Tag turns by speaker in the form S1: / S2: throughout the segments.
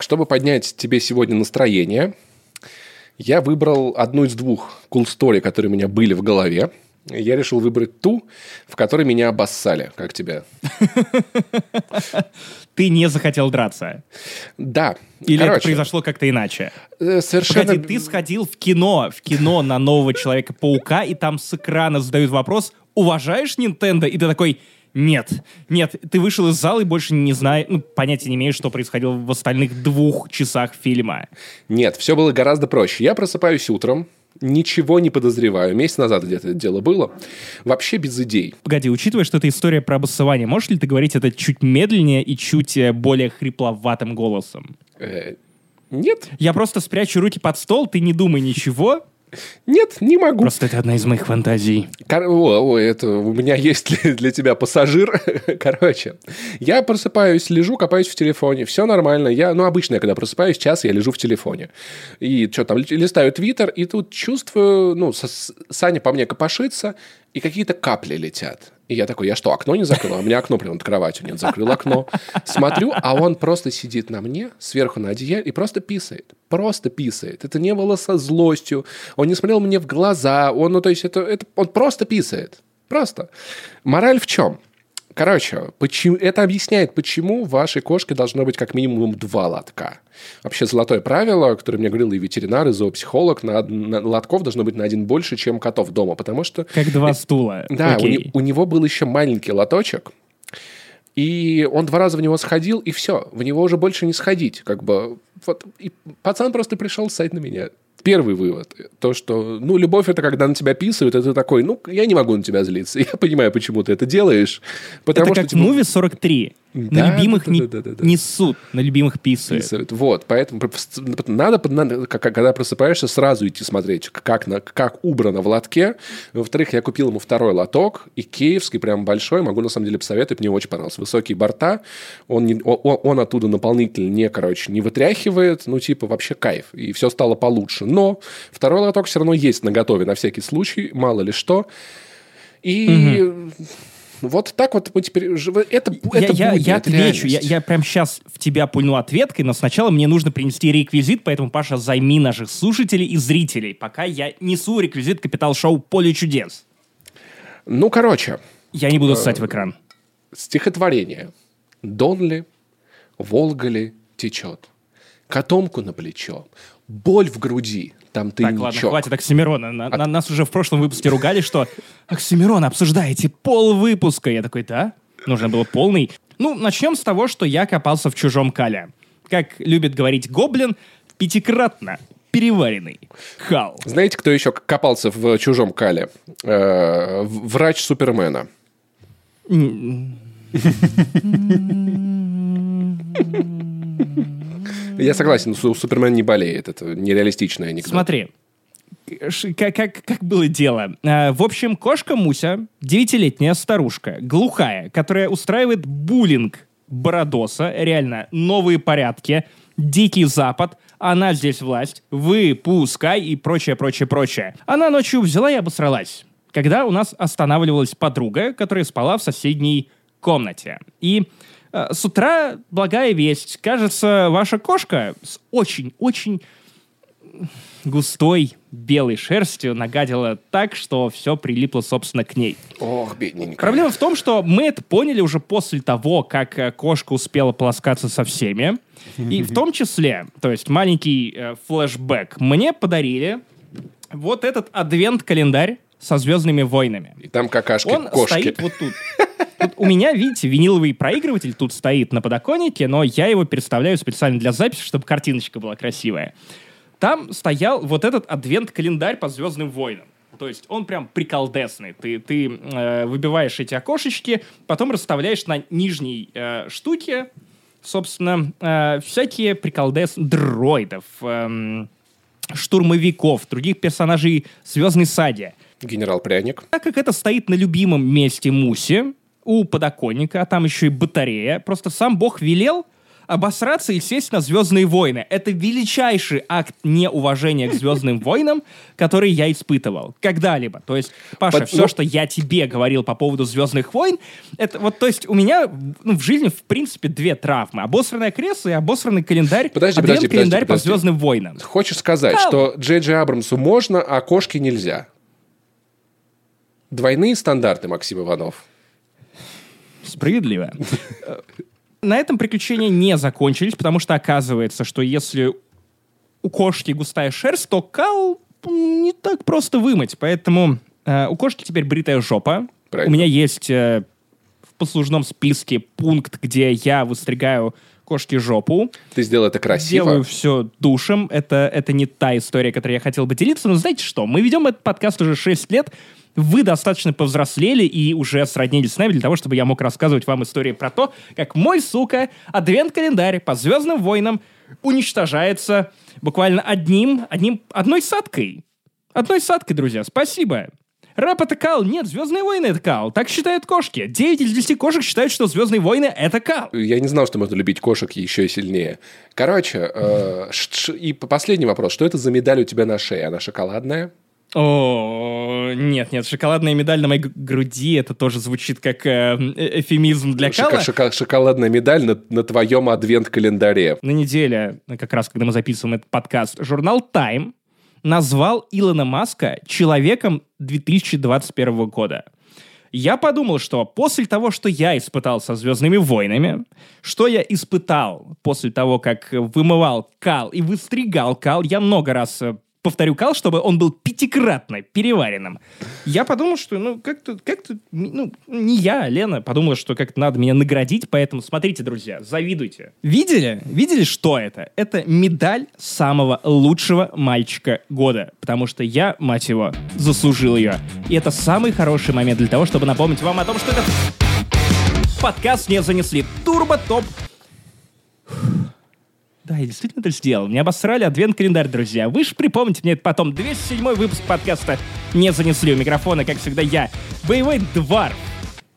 S1: Чтобы поднять тебе сегодня настроение, я выбрал одну из двух cool story, которые у меня были в голове. Я решил выбрать ту, в которой меня обоссали. Как тебе?
S2: Ты не захотел драться?
S1: Да.
S2: Или Короче, это произошло как-то иначе?
S1: Э, совершенно...
S2: Погоди, ты сходил в кино, в кино на нового Человека-паука, и там с экрана задают вопрос, уважаешь Nintendo? И ты такой, нет, нет, ты вышел из зала и больше не знаешь, ну, понятия не имеешь, что происходило в остальных двух часах фильма.
S1: Нет, все было гораздо проще. Я просыпаюсь утром, ничего не подозреваю. Месяц назад где-то это дело было. Вообще без идей.
S2: Погоди, учитывая, что это история про обоссывание, можешь ли ты говорить это чуть медленнее и чуть э, более хрипловатым голосом?
S1: Э, нет.
S2: Я просто спрячу руки под стол, ты не думай ничего,
S1: нет, не могу.
S2: Просто это одна из моих фантазий.
S1: Кор- о, о, это у меня есть для, для тебя пассажир. Короче, я просыпаюсь, лежу, копаюсь в телефоне. Все нормально. Я, ну, обычно, я когда просыпаюсь, час я лежу в телефоне. И что там, листаю твиттер, и тут чувствую, ну, Саня по мне копошится, и какие-то капли летят. И я такой, я что, окно не закрыл? А у меня окно прямо над кроватью нет. Закрыл окно. Смотрю, а он просто сидит на мне, сверху на одеяле, и просто писает. Просто писает. Это не было со злостью. Он не смотрел мне в глаза. Он, ну, то есть, это, это, он просто писает. Просто. Мораль в чем? Короче, почему, это объясняет, почему вашей кошке должно быть как минимум два лотка. Вообще золотое правило, которое мне говорил и ветеринар, и зоопсихолог, на, на лотков должно быть на один больше, чем котов дома, потому что...
S2: Как два стула.
S1: Да, у, у него был еще маленький лоточек, и он два раза в него сходил, и все, в него уже больше не сходить. Как бы, вот, и пацан просто пришел ссать на меня. Первый вывод. То, что, ну, любовь – это когда на тебя писают, ты такой, ну, я не могу на тебя злиться. Я понимаю, почему ты это делаешь.
S2: Потому это что, как типа... муви 43. Да, на любимых да, не, да, да, да, несут, на любимых писают. писают.
S1: Вот, поэтому надо, надо, когда просыпаешься, сразу идти смотреть, как, на, как убрано в лотке. Во-вторых, я купил ему второй лоток, и киевский, прям большой, могу на самом деле посоветовать, мне очень понравился. Высокие борта, он, не, он, он оттуда наполнитель не, короче, не вытряхивает, ну, типа, вообще кайф, и все стало получше. Но второй лоток все равно есть на готове на всякий случай, мало ли что. И... Угу вот так вот мы теперь... Это,
S2: я,
S1: это
S2: я, будет, я отвечу. Я, я прям сейчас в тебя пульну ответкой, но сначала мне нужно принести реквизит, поэтому, Паша, займи наших слушателей и зрителей, пока я несу реквизит Капитал-шоу «Поле чудес».
S1: Ну, короче.
S2: Я не буду ссать в экран.
S1: Стихотворение. Дон ли, Волга ли течет, котомку на плечо, боль в груди, там ты
S2: Так, ладно, хватит Оксимирона. На, От... на, нас уже в прошлом выпуске ругали, что Оксимирон, обсуждаете пол выпуска. Я такой, да? Нужно было полный. Ну, начнем с того, что я копался в чужом кале. Как любит говорить Гоблин, пятикратно переваренный хал.
S1: Знаете, кто еще копался в чужом кале? Э-э- врач Супермена. Я согласен, Супермен не болеет. Это нереалистичное анекдот.
S2: Смотри, как, как, как было дело? А, в общем, кошка Муся, девятилетняя старушка, глухая, которая устраивает буллинг Бородоса, реально, новые порядки, Дикий Запад, она здесь власть, вы, пускай и прочее, прочее, прочее. Она ночью взяла и обосралась, когда у нас останавливалась подруга, которая спала в соседней комнате. И Э, с утра благая весть. Кажется, ваша кошка с очень-очень густой белой шерстью нагадила так, что все прилипло, собственно, к ней.
S1: Ох, бедненькая.
S2: Проблема в том, что мы это поняли уже после того, как э, кошка успела полоскаться со всеми. И в том числе, то есть маленький э, флешбэк, мне подарили вот этот адвент-календарь со «Звездными войнами».
S1: И там какашки
S2: Он
S1: кошки.
S2: стоит вот тут. Тут у меня, видите, виниловый проигрыватель тут стоит на подоконнике, но я его представляю специально для записи, чтобы картиночка была красивая. Там стоял вот этот адвент-календарь по «Звездным войнам». То есть он прям приколдесный. Ты, ты э, выбиваешь эти окошечки, потом расставляешь на нижней э, штуке, собственно, э, всякие приколдес дроидов, э, штурмовиков, других персонажей «Звездной сади».
S1: Генерал Пряник.
S2: Так как это стоит на любимом месте Муси, у подоконника, а там еще и батарея, просто сам Бог велел обосраться и сесть на «Звездные войны». Это величайший акт неуважения к «Звездным войнам», который я испытывал когда-либо. То есть, Паша,
S1: Под-
S2: все,
S1: ну-
S2: что я тебе говорил по поводу «Звездных войн», это вот, то есть, у меня ну, в жизни, в принципе, две травмы. Обосранное кресло и обосранный календарь.
S1: Подожди,
S2: адвент
S1: подожди,
S2: календарь
S1: подожди,
S2: по «Звездным войнам».
S1: Хочешь сказать,
S2: Да.
S1: что Джей Джей Абрамсу можно, а кошке нельзя? Двойные стандарты, Максим Иванов.
S2: Справедливо. На этом приключения не закончились, потому что оказывается, что если у кошки густая шерсть, то кал не так просто вымыть. Поэтому э, у кошки теперь бритая жопа.
S1: Правильно.
S2: У меня есть э, в послужном списке пункт, где я выстригаю кошке жопу.
S1: Ты сделал это красиво.
S2: Делаю все душем. Это, это не та история, которой я хотел бы делиться. Но знаете что? Мы ведем этот подкаст уже 6 лет. Вы достаточно повзрослели и уже сроднились с нами для того, чтобы я мог рассказывать вам истории про то, как мой, сука, адвент-календарь по Звездным войнам уничтожается буквально одним, одним, одной садкой. Одной садкой, друзья. Спасибо. Рэп это кал. Нет, Звездные войны это кал. Так считают кошки. 9 из 10 кошек считают, что Звездные войны это кал.
S1: Я не знал, что можно любить кошек еще сильнее. Короче, э, и последний вопрос. Что это за медаль у тебя на шее? Она шоколадная?
S2: О, нет, нет, шоколадная медаль на моей груди, это тоже звучит как э, э, эфемизм для
S1: Шока-
S2: Кала.
S1: шока- шоколадная медаль на, на твоем адвент-календаре.
S2: На неделе, как раз когда мы записываем этот подкаст, журнал Time назвал Илона Маска человеком 2021 года. Я подумал, что после того, что я испытал со «Звездными войнами», что я испытал после того, как вымывал кал и выстригал кал, я много раз э, повторю кал, чтобы он был пятикратно переваренным. Я подумал, что, ну, как-то, как-то, ну, не я, а Лена подумала, что как-то надо меня наградить, поэтому смотрите, друзья, завидуйте. Видели? Видели, что это? Это медаль самого лучшего мальчика года, потому что я, мать его, заслужил ее. И это самый хороший момент для того, чтобы напомнить вам о том, что этот подкаст не занесли. Турбо топ да, я действительно это сделал. Мне обосрали адвент-календарь, друзья. Вы же припомните мне это потом. 207 выпуск подкаста не занесли у микрофона, как всегда, я. Боевой двор.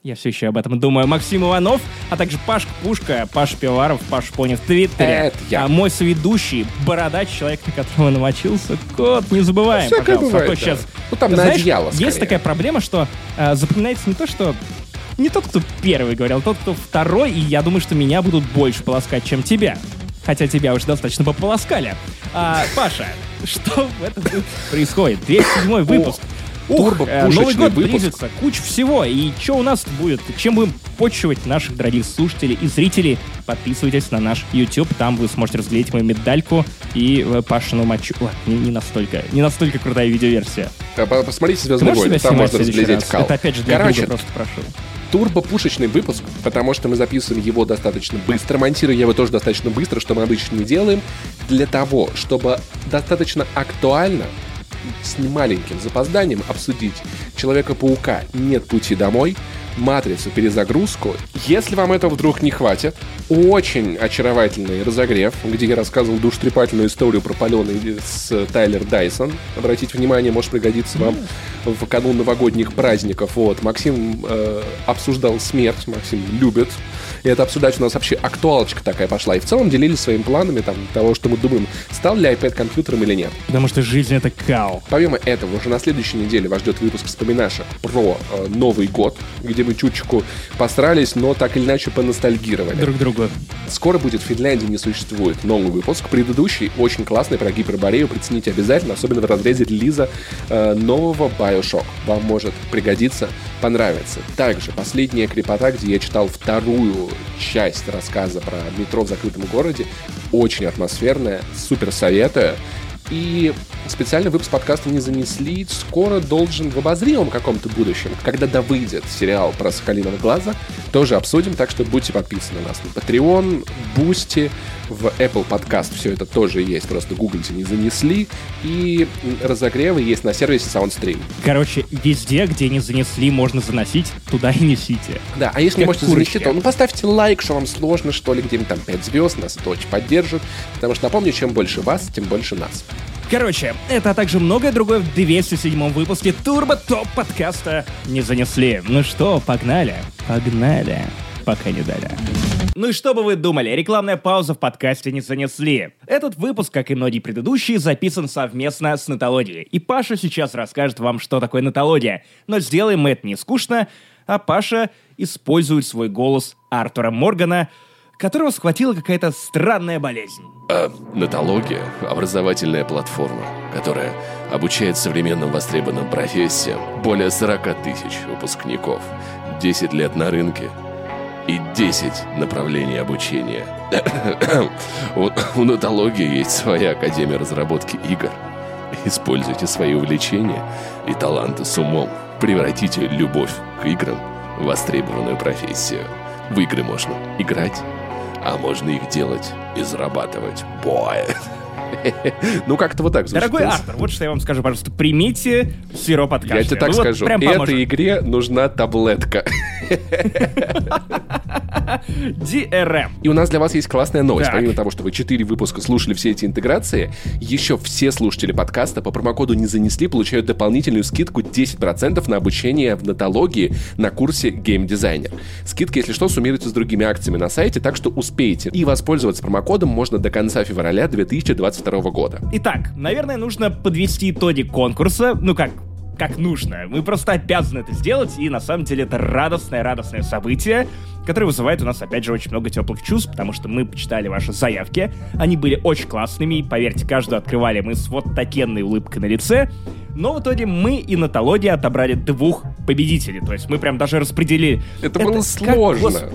S2: Я все еще об этом думаю. Максим Иванов, а также Паш Пушка, Паш Пиваров, Паш Пони в Твиттере.
S1: Это я.
S2: А мой соведущий, бородач, человек, на которого намочился, кот, не забываем,
S1: Всякое
S2: пожалуйста. а
S1: бывает,
S2: то
S1: да.
S2: сейчас...
S1: Ну, там на
S2: Знаешь,
S1: одеяло
S2: Есть
S1: скорее.
S2: такая проблема, что э, запоминается не то, что не тот, кто первый говорил, а тот, кто второй, и я думаю, что меня будут больше полоскать, чем тебя. Хотя тебя уже достаточно пополоскали. А, Паша, что в этом происходит? 207 выпуск. Ух, э, Новый год
S1: выпуск.
S2: близится, куча всего. И что у нас будет? Чем будем почивать наших дорогих слушателей и зрителей? Подписывайтесь на наш YouTube, там вы сможете разглядеть мою медальку и э, Пашину мочу. Ладно, не, не настолько, не настолько крутая видеоверсия.
S1: А, по- Посмотрите «Звездные войны», там можно разглядеть
S2: раз?
S1: кал.
S2: Это опять же для
S1: Короче,
S2: друга просто прошу.
S1: турбопушечный выпуск, потому что мы записываем его достаточно быстро, монтируем его тоже достаточно быстро, что мы обычно не делаем, для того, чтобы достаточно актуально с немаленьким запозданием обсудить Человека-паука. «Нет пути домой», Матрицу перезагрузку. Если вам этого вдруг не хватит, очень очаровательный разогрев, где я рассказывал душтрепательную историю про паленый с Тайлер Дайсон. Обратите внимание, может пригодиться вам в канун новогодних праздников. Вот. Максим э, обсуждал смерть, Максим любит. И это обсуждать у нас вообще актуалочка такая пошла. И в целом делились своими планами там, того, что мы думаем, стал ли iPad компьютером или нет.
S2: Потому что жизнь это кал.
S1: Помимо этого, уже на следующей неделе вас ждет выпуск вспоминашек про э, Новый год, где мы чуточку посрались, но так или иначе поностальгировали.
S2: Друг другу.
S1: Скоро будет в Финляндии не существует новый выпуск. Предыдущий очень классный про гиперборею. Прицените обязательно, особенно в разрезе релиза э, нового Bioshock. Вам может пригодиться, понравится. Также последняя крепота, где я читал вторую часть рассказа про метро в закрытом городе. Очень атмосферная, супер советую. И специальный выпуск подкаста не занесли. Скоро должен в обозримом каком-то будущем, когда да выйдет сериал про Соколиного глаза, тоже обсудим, так что будьте подписаны на нас на Patreon, Boosty, в Apple Podcast все это тоже есть, просто гуглите не занесли. И разогревы есть на сервисе SoundStream.
S2: Короче, везде, где не занесли, можно заносить, туда и несите.
S1: Да, а если не можете
S2: курочки.
S1: занести, то ну поставьте лайк, что вам сложно, что ли, где-нибудь там 5 звезд, нас это очень поддержит. Потому что, напомню, чем больше вас, тем больше нас.
S2: Короче, это, а также многое другое в 207 выпуске Турбо Топ подкаста не занесли. Ну что, погнали? Погнали. пока не дали. Ну и что бы вы думали, рекламная пауза в подкасте не занесли. Этот выпуск, как и многие предыдущие, записан совместно с Натологией. И Паша сейчас расскажет вам, что такое Натология. Но сделаем мы это не скучно, а Паша использует свой голос Артура Моргана, которого схватила какая-то странная болезнь.
S1: А, Натология — образовательная платформа, которая обучает современным востребованным профессиям более 40 тысяч выпускников, 10 лет на рынке и 10 направлений обучения. у, у Натологии есть своя академия разработки игр. Используйте свои увлечения и таланты с умом. Превратите любовь к играм в востребованную профессию. В игры можно играть, а можно их делать и зарабатывать. Бой. Ну, как-то вот так
S2: звучит. Дорогой Артур, вот что я вам скажу, пожалуйста. Примите сироп от кашля.
S1: Я тебе так
S2: ну,
S1: скажу. Этой игре нужна таблетка.
S2: DRM.
S1: И у нас для вас есть классная новость. Так. Помимо того, что вы 4 выпуска слушали все эти интеграции, еще все слушатели подкаста по промокоду «Не занесли» получают дополнительную скидку 10% на обучение в нотологии на курсе Designer. Скидка, если что, суммируется с другими акциями на сайте, так что успейте. И воспользоваться промокодом можно до конца февраля 2022 года.
S2: Итак, наверное, нужно подвести итоги конкурса. Ну как, как нужно. Мы просто обязаны это сделать, и на самом деле это радостное-радостное событие, которое вызывает у нас, опять же, очень много теплых чувств, потому что мы почитали ваши заявки, они были очень классными, и, поверьте, каждую открывали мы с вот такенной улыбкой на лице, но в итоге мы и Натология отобрали двух победителей, то есть мы прям даже распределили...
S1: Это, это было сложно. Как,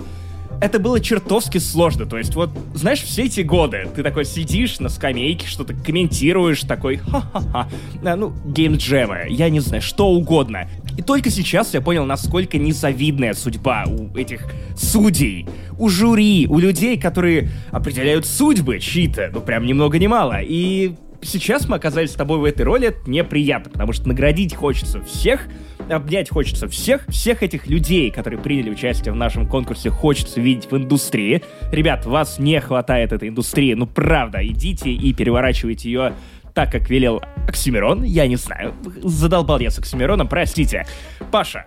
S2: это было чертовски сложно. То есть, вот, знаешь, все эти годы ты такой сидишь на скамейке, что-то комментируешь, такой, ха-ха-ха, а, ну, геймджемы, я не знаю, что угодно. И только сейчас я понял, насколько незавидная судьба у этих судей, у жюри, у людей, которые определяют судьбы чьи-то, ну, прям ни много ни мало. И сейчас мы оказались с тобой в этой роли, это неприятно, потому что наградить хочется всех, обнять хочется всех, всех этих людей, которые приняли участие в нашем конкурсе, хочется видеть в индустрии. Ребят, вас не хватает этой индустрии, ну правда, идите и переворачивайте ее так, как велел Оксимирон, я не знаю, задолбал я с Оксимироном, простите. Паша,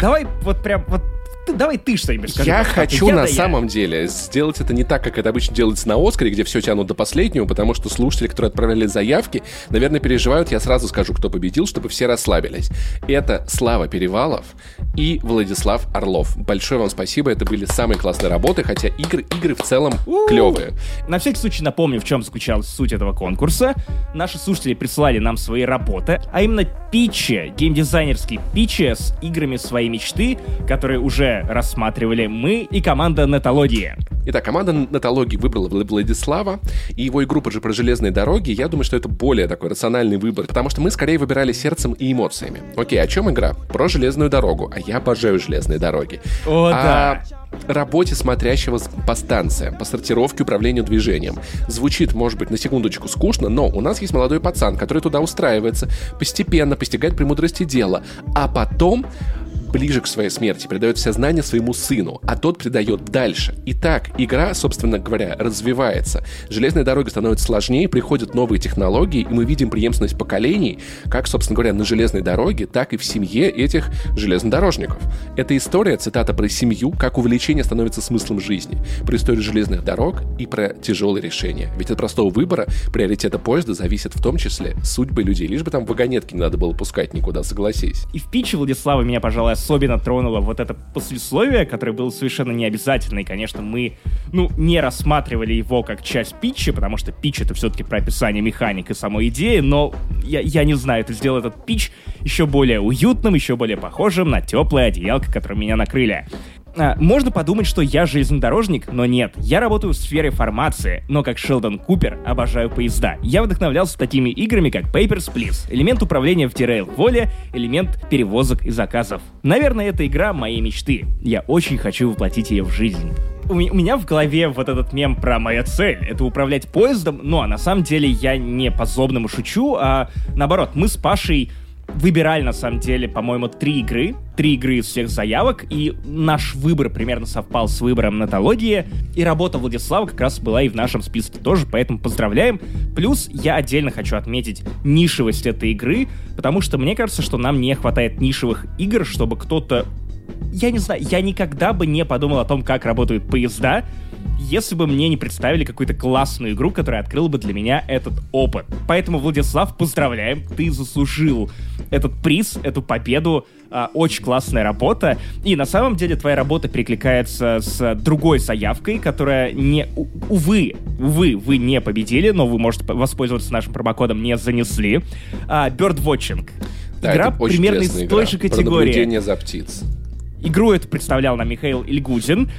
S2: давай вот прям вот ты, давай ты что-нибудь скажи.
S1: Я хочу я, на да самом я. деле сделать это не так, как это обычно делается на Оскаре, где все тянут до последнего, потому что слушатели, которые отправляли заявки, наверное, переживают. Я сразу скажу, кто победил, чтобы все расслабились. Это Слава Перевалов и Владислав Орлов. Большое вам спасибо, это были самые классные работы, хотя игры, игры в целом У-у-у. клевые.
S2: На всякий случай напомню, в чем заключалась суть этого конкурса. Наши слушатели присылали нам свои работы, а именно питчи, геймдизайнерские питчи с играми своей мечты, которые уже рассматривали мы и команда Нетологии.
S1: Итак, команда Нетологии выбрала Владислава и его игру же про железные дороги. Я думаю, что это более такой рациональный выбор, потому что мы скорее выбирали сердцем и эмоциями. Окей, о чем игра? Про железную дорогу, а я обожаю железные дороги.
S2: О, а... да
S1: работе смотрящего по станциям, по сортировке управлению движением. Звучит, может быть, на секундочку скучно, но у нас есть молодой пацан, который туда устраивается, постепенно постигает премудрости дела, а потом ближе к своей смерти, передает все знания своему сыну, а тот передает дальше. И так игра, собственно говоря, развивается. Железная дорога становится сложнее, приходят новые технологии, и мы видим преемственность поколений, как, собственно говоря, на железной дороге, так и в семье этих железнодорожников. Эта история, цитата про семью, как увлечение становится смыслом жизни, про историю железных дорог и про тяжелые решения. Ведь от простого выбора приоритета поезда зависит в том числе судьбы людей. Лишь бы там вагонетки не надо было пускать никуда, согласись.
S2: И в питче Владислава меня, пожалуй, особенно тронуло вот это послесловие, которое было совершенно необязательно, и, конечно, мы, ну, не рассматривали его как часть питча, потому что питч — это все-таки про описание механик и самой идеи, но я, я не знаю, это сделал этот питч еще более уютным, еще более похожим на теплое одеялко, которым меня накрыли. А, можно подумать, что я железнодорожник, но нет. Я работаю в сфере формации, но как Шелдон Купер обожаю поезда. Я вдохновлялся такими играми, как Papers, Please, элемент управления в Derail воле, элемент перевозок и заказов. Наверное, эта игра моей мечты. Я очень хочу воплотить ее в жизнь у меня в голове вот этот мем про моя цель — это управлять поездом, а на самом деле я не по-злобному шучу, а наоборот, мы с Пашей выбирали, на самом деле, по-моему, три игры. Три игры из всех заявок, и наш выбор примерно совпал с выбором Натологии, и работа Владислава как раз была и в нашем списке тоже, поэтому поздравляем. Плюс я отдельно хочу отметить нишевость этой игры, потому что мне кажется, что нам не хватает нишевых игр, чтобы кто-то я не знаю, я никогда бы не подумал о том, как работают поезда, если бы мне не представили какую-то классную игру, которая открыла бы для меня этот опыт. Поэтому, Владислав, поздравляем, ты заслужил этот приз, эту победу. А, очень классная работа. И на самом деле твоя работа перекликается с другой заявкой, которая не... Увы, увы, вы не победили, но вы можете воспользоваться нашим промокодом «Не занесли». А, Birdwatching.
S1: Да,
S2: игра примерно из
S1: интересная
S2: той
S1: игра
S2: же
S1: про
S2: категории.
S1: наблюдение за птиц.
S2: Игру эту представлял нам Михаил Ильгудин.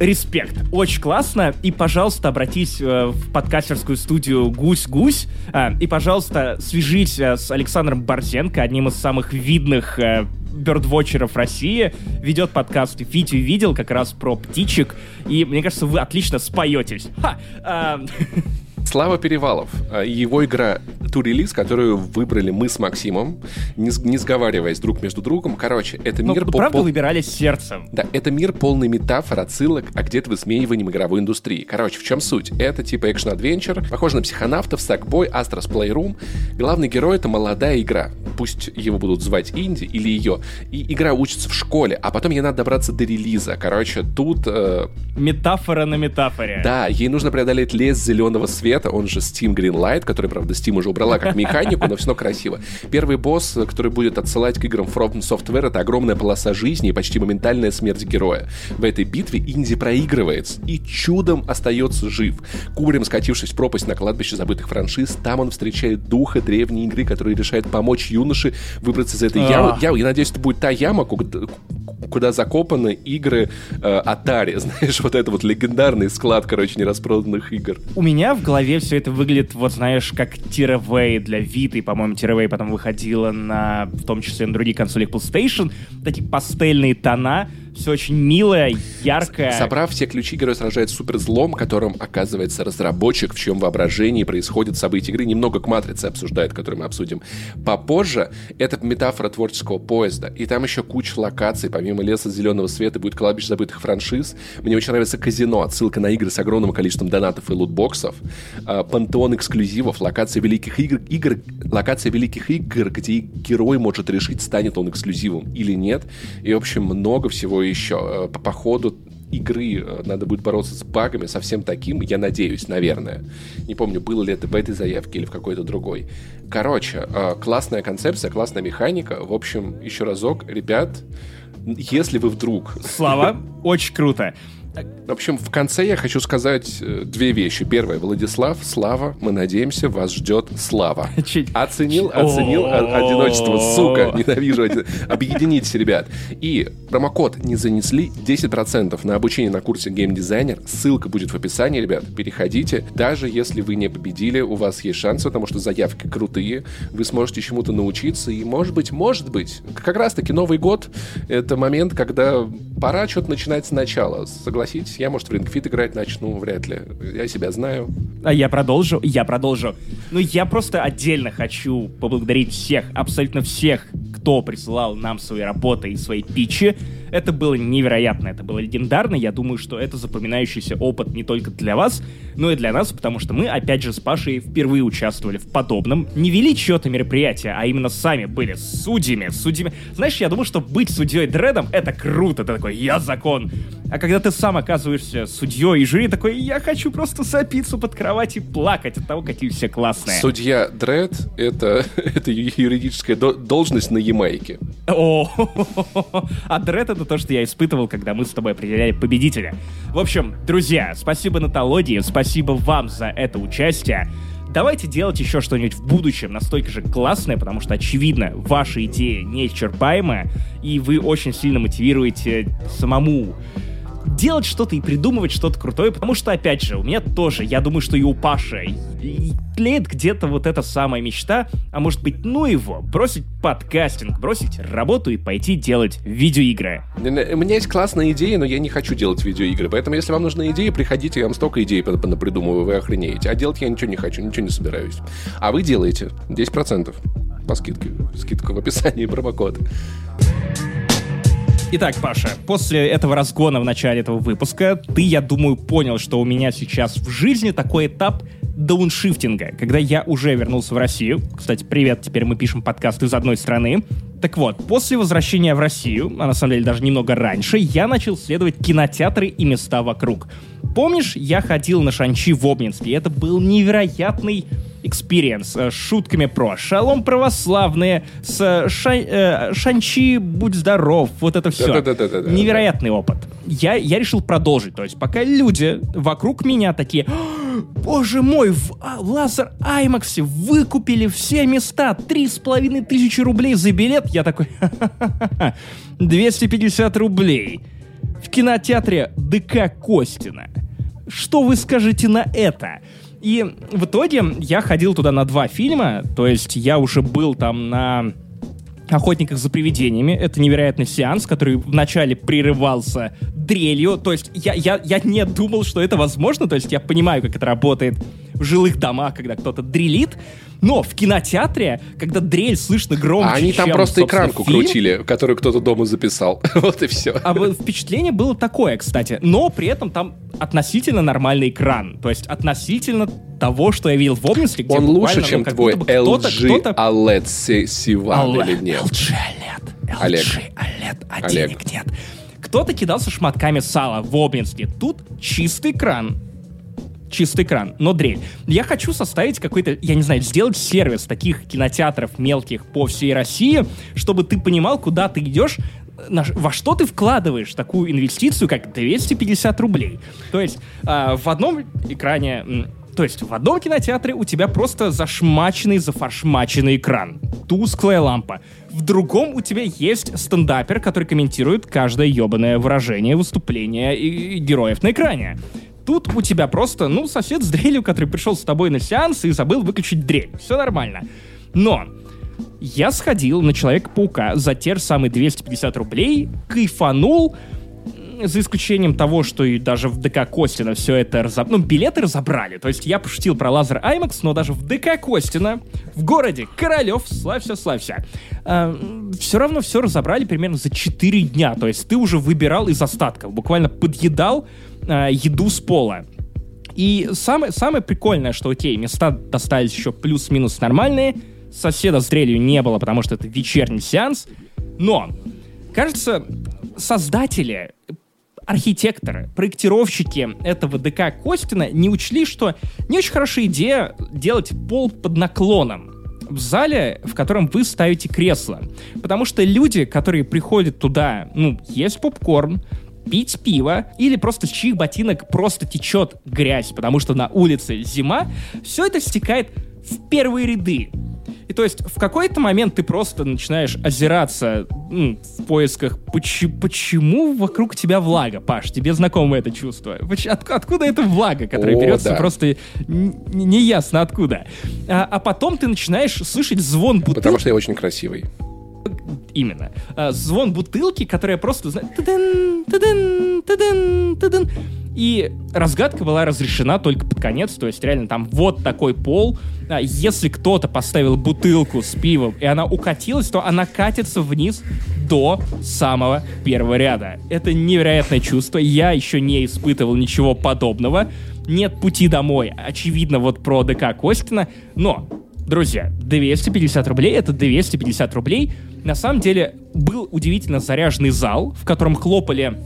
S2: Респект. Очень классно. И, пожалуйста, обратись э, в подкастерскую студию «Гусь-гусь». а, и, пожалуйста, свяжись э, с Александром Борзенко, одним из самых видных э, бердвотчеров России. Ведет подкаст «Витю видел» как раз про птичек. И, мне кажется, вы отлично споетесь. Ха!
S1: Слава Перевалов. А, Его игра ту релиз, которую выбрали мы с Максимом, не, не сговариваясь друг между другом. Короче, это
S2: ну,
S1: мир по-
S2: правда,
S1: пол-
S2: выбирали сердцем.
S1: Да, это мир полный метафор, отсылок, а где-то высмеиванием игровой индустрии. Короче, в чем суть? Это типа action-adventure, похоже на психонавтов, Sackboy, Astro's Playroom. Главный герой — это молодая игра. Пусть его будут звать Инди или ее. И игра учится в школе, а потом ей надо добраться до релиза. Короче, тут... э,
S2: Метафора на метафоре.
S1: да, ей нужно преодолеть лес зеленого света, он же Steam Greenlight, который, правда, Steam уже убрала как механику, но все равно красиво. Первый босс, который будет отсылать к играм From Software, это огромная полоса жизни и почти моментальная смерть героя. В этой битве Инди проигрывает и чудом остается жив. Кубарем скатившись в пропасть на кладбище забытых франшиз, там он встречает духа древней игры, который решает помочь юноше выбраться из этой ямы.
S2: Ах.
S1: Я, я надеюсь, это будет та яма, куда, куда закопаны игры э, Atari. Знаешь, вот это вот легендарный склад, короче, нераспроданных игр.
S2: У меня в голове все это выглядит, вот знаешь, как Тиравей для Vita, и, по-моему, Тиравей потом выходила на, в том числе на другие консоли PlayStation. Такие пастельные тона, все очень милое, яркое.
S1: Собрав все ключи, герой сражается с суперзлом, которым оказывается разработчик, в чьем воображении происходит события игры. Немного к матрице обсуждает, который мы обсудим попозже. Это метафора творческого поезда. И там еще куча локаций. Помимо леса зеленого света будет кладбище забытых франшиз. Мне очень нравится казино. Отсылка на игры с огромным количеством донатов и лутбоксов. А, Пантеон эксклюзивов, локация великих игр, игр, локация великих игр, где герой может решить, станет он эксклюзивом или нет. И, в общем, много всего еще. Э, По, по ходу игры э, надо будет бороться с багами, совсем таким, я надеюсь, наверное. Не помню, было ли это в этой заявке или в какой-то другой. Короче, э, классная концепция, классная механика. В общем, еще разок, ребят, если вы вдруг...
S2: Слава, очень круто.
S1: В общем, в конце я хочу сказать э, две вещи. Первое, Владислав, Слава, мы надеемся, вас ждет Слава. Оценил, оценил одиночество, сука, ненавижу. Объединитесь, ребят. И промокод не занесли 10% на обучение на курсе геймдизайнер. Ссылка будет в описании, ребят. Переходите. Даже если вы не победили, у вас есть шанс, потому что заявки крутые. Вы сможете чему-то научиться. И, может быть, может быть, как раз-таки Новый год — это момент, когда пора что-то начинать сначала. Согласитесь, я, может, в Fit играть начну, вряд ли. Я себя знаю.
S2: А я продолжу, я продолжу. Ну, я просто отдельно хочу поблагодарить всех, абсолютно всех, кто присылал нам свои работы и свои питчи. Это было невероятно, это было легендарно. Я думаю, что это запоминающийся опыт не только для вас, но и для нас, потому что мы, опять же, с Пашей впервые участвовали в подобном. Не вели чье-то мероприятие, а именно сами были судьями, судьями. Знаешь, я думаю, что быть судьей дредом — это круто. Ты такой, я закон. А когда ты сам оказываешься судьей и жюри такой, я хочу просто сопиться под кровать и плакать от того, какие все классные.
S1: Судья Дред — это, это юридическая до- должность на Ямайке.
S2: О, а дред это то, что я испытывал, когда мы с тобой определяли победителя. В общем, друзья, спасибо Наталодии, спасибо вам за это участие. Давайте делать еще что-нибудь в будущем настолько же классное, потому что, очевидно, ваша идея неисчерпаемая, и вы очень сильно мотивируете самому делать что-то и придумывать что-то крутое, потому что, опять же, у меня тоже, я думаю, что и у Паши и тлеет где-то вот эта самая мечта, а может быть, ну его, бросить подкастинг, бросить работу и пойти делать видеоигры.
S1: У меня есть классная идея, но я не хочу делать видеоигры. Поэтому, если вам нужны идеи, приходите, я вам столько идей придумываю, вы охренеете. А делать я ничего не хочу, ничего не собираюсь. А вы делаете 10% по скидке. Скидка в описании промокод.
S2: Итак, Паша, после этого разгона в начале этого выпуска, ты, я думаю, понял, что у меня сейчас в жизни такой этап дауншифтинга, когда я уже вернулся в Россию. Кстати, привет, теперь мы пишем подкаст из одной страны. Так вот, после возвращения в Россию, а на самом деле даже немного раньше, я начал исследовать кинотеатры и места вокруг. Помнишь, я ходил на Шан-Чи в Обнинске, это был невероятный experience с шутками про шалом православные, с ша, э, Шан-Чи, будь здоров, вот это все. Невероятный опыт. Я, я решил продолжить, то есть пока люди вокруг меня такие, «А, боже мой, в а, Laser IMAX е выкупили все места, три с половиной тысячи рублей за билет, я такой, «Ха-ха-ха-ха, 250 рублей в кинотеатре ДК Костина. Что вы скажете на это? И в итоге я ходил туда на два фильма, то есть я уже был там на «Охотниках за привидениями». Это невероятный сеанс, который вначале прерывался дрелью. То есть я, я, я не думал, что это возможно. То есть я понимаю, как это работает в жилых домах, когда кто-то дрелит. Но в кинотеатре, когда дрель слышно громче,
S1: А они там
S2: чем,
S1: просто экранку
S2: фильм,
S1: крутили, которую кто-то дома записал. Вот и все.
S2: а впечатление было такое, кстати. Но при этом там относительно нормальный экран. То есть относительно того, что я видел в где
S1: Он лучше, чем твой
S2: кто-то-
S1: LG
S2: кто-то
S1: OLED Сиван или нет?
S2: LG OLED.
S1: Олег.
S2: LG OLED, а
S1: Олег.
S2: денег нет. Кто-то кидался шматками сала в Обнинске. Тут чистый кран. Чистый кран, но дрель. Я хочу составить какой-то, я не знаю, сделать сервис таких кинотеатров мелких по всей России, чтобы ты понимал, куда ты идешь, на во что ты вкладываешь такую инвестицию, как 250 рублей. То есть а, в одном экране, то есть в одном кинотеатре у тебя просто зашмаченный, зафаршмаченный экран, тусклая лампа. В другом у тебя есть стендапер, который комментирует каждое ебаное выражение, выступление и, героев на экране. Тут у тебя просто, ну, сосед с дрелью, который пришел с тобой на сеанс и забыл выключить дрель. Все нормально. Но я сходил на Человека-паука за те же самые 250 рублей, кайфанул, за исключением того, что и даже в ДК Костина все это разобрали. Ну, билеты разобрали. То есть я пошутил про лазер IMAX, но даже в ДК Костина, в городе Королев, славься, славься, все равно все разобрали примерно за 4 дня. То есть ты уже выбирал из остатков, буквально подъедал а, еду с пола. И самое, самое прикольное, что, окей, места достались еще плюс-минус нормальные, соседа с дрелью не было, потому что это вечерний сеанс, но, кажется, создатели, архитекторы, проектировщики этого ДК Костина не учли, что не очень хорошая идея делать пол под наклоном в зале, в котором вы ставите кресло. Потому что люди, которые приходят туда, ну, есть попкорн, пить пиво или просто с чьих ботинок просто течет грязь, потому что на улице зима, все это стекает в первые ряды. И то есть в какой-то момент ты просто начинаешь озираться м, в поисках, почи- почему вокруг тебя влага, Паш, тебе знакомо это чувство? Поч- от- откуда эта влага, которая
S1: О,
S2: берется
S1: да.
S2: просто неясно откуда? А, а потом ты начинаешь слышать звон бутылки.
S1: Потому что я очень красивый.
S2: Именно. А, звон бутылки, которая просто... тыдын, тыдын, тыдын, тыдын. И разгадка была разрешена только под конец, то есть реально там вот такой пол. А, Если кто-то поставил бутылку с пивом, и она укатилась, то она катится вниз до самого первого ряда. Это невероятное чувство. Я еще не испытывал ничего подобного. Нет пути домой. Очевидно, вот про ДК Костина. Но Друзья, 250 рублей — это 250 рублей. На самом деле, был удивительно заряженный зал, в котором хлопали,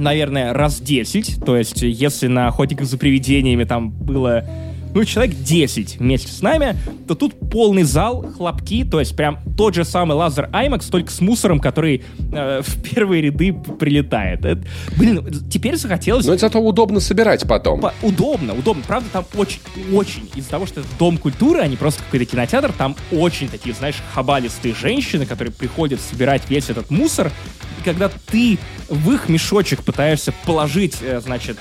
S2: наверное, раз 10. То есть, если на «Охотниках за привидениями» там было ну, человек 10 вместе с нами, то тут полный зал, хлопки, то есть прям тот же самый лазер IMAX, только с мусором, который э, в первые ряды прилетает. Это- блин, теперь захотелось
S1: Но зато удобно собирать потом.
S2: по- удобно, удобно. Правда, там очень, очень, из-за того, что это дом культуры, а не просто какой-то кинотеатр, там очень такие, знаешь, хабалистые женщины, которые приходят собирать весь этот мусор. И когда ты в их мешочек пытаешься положить, э, значит,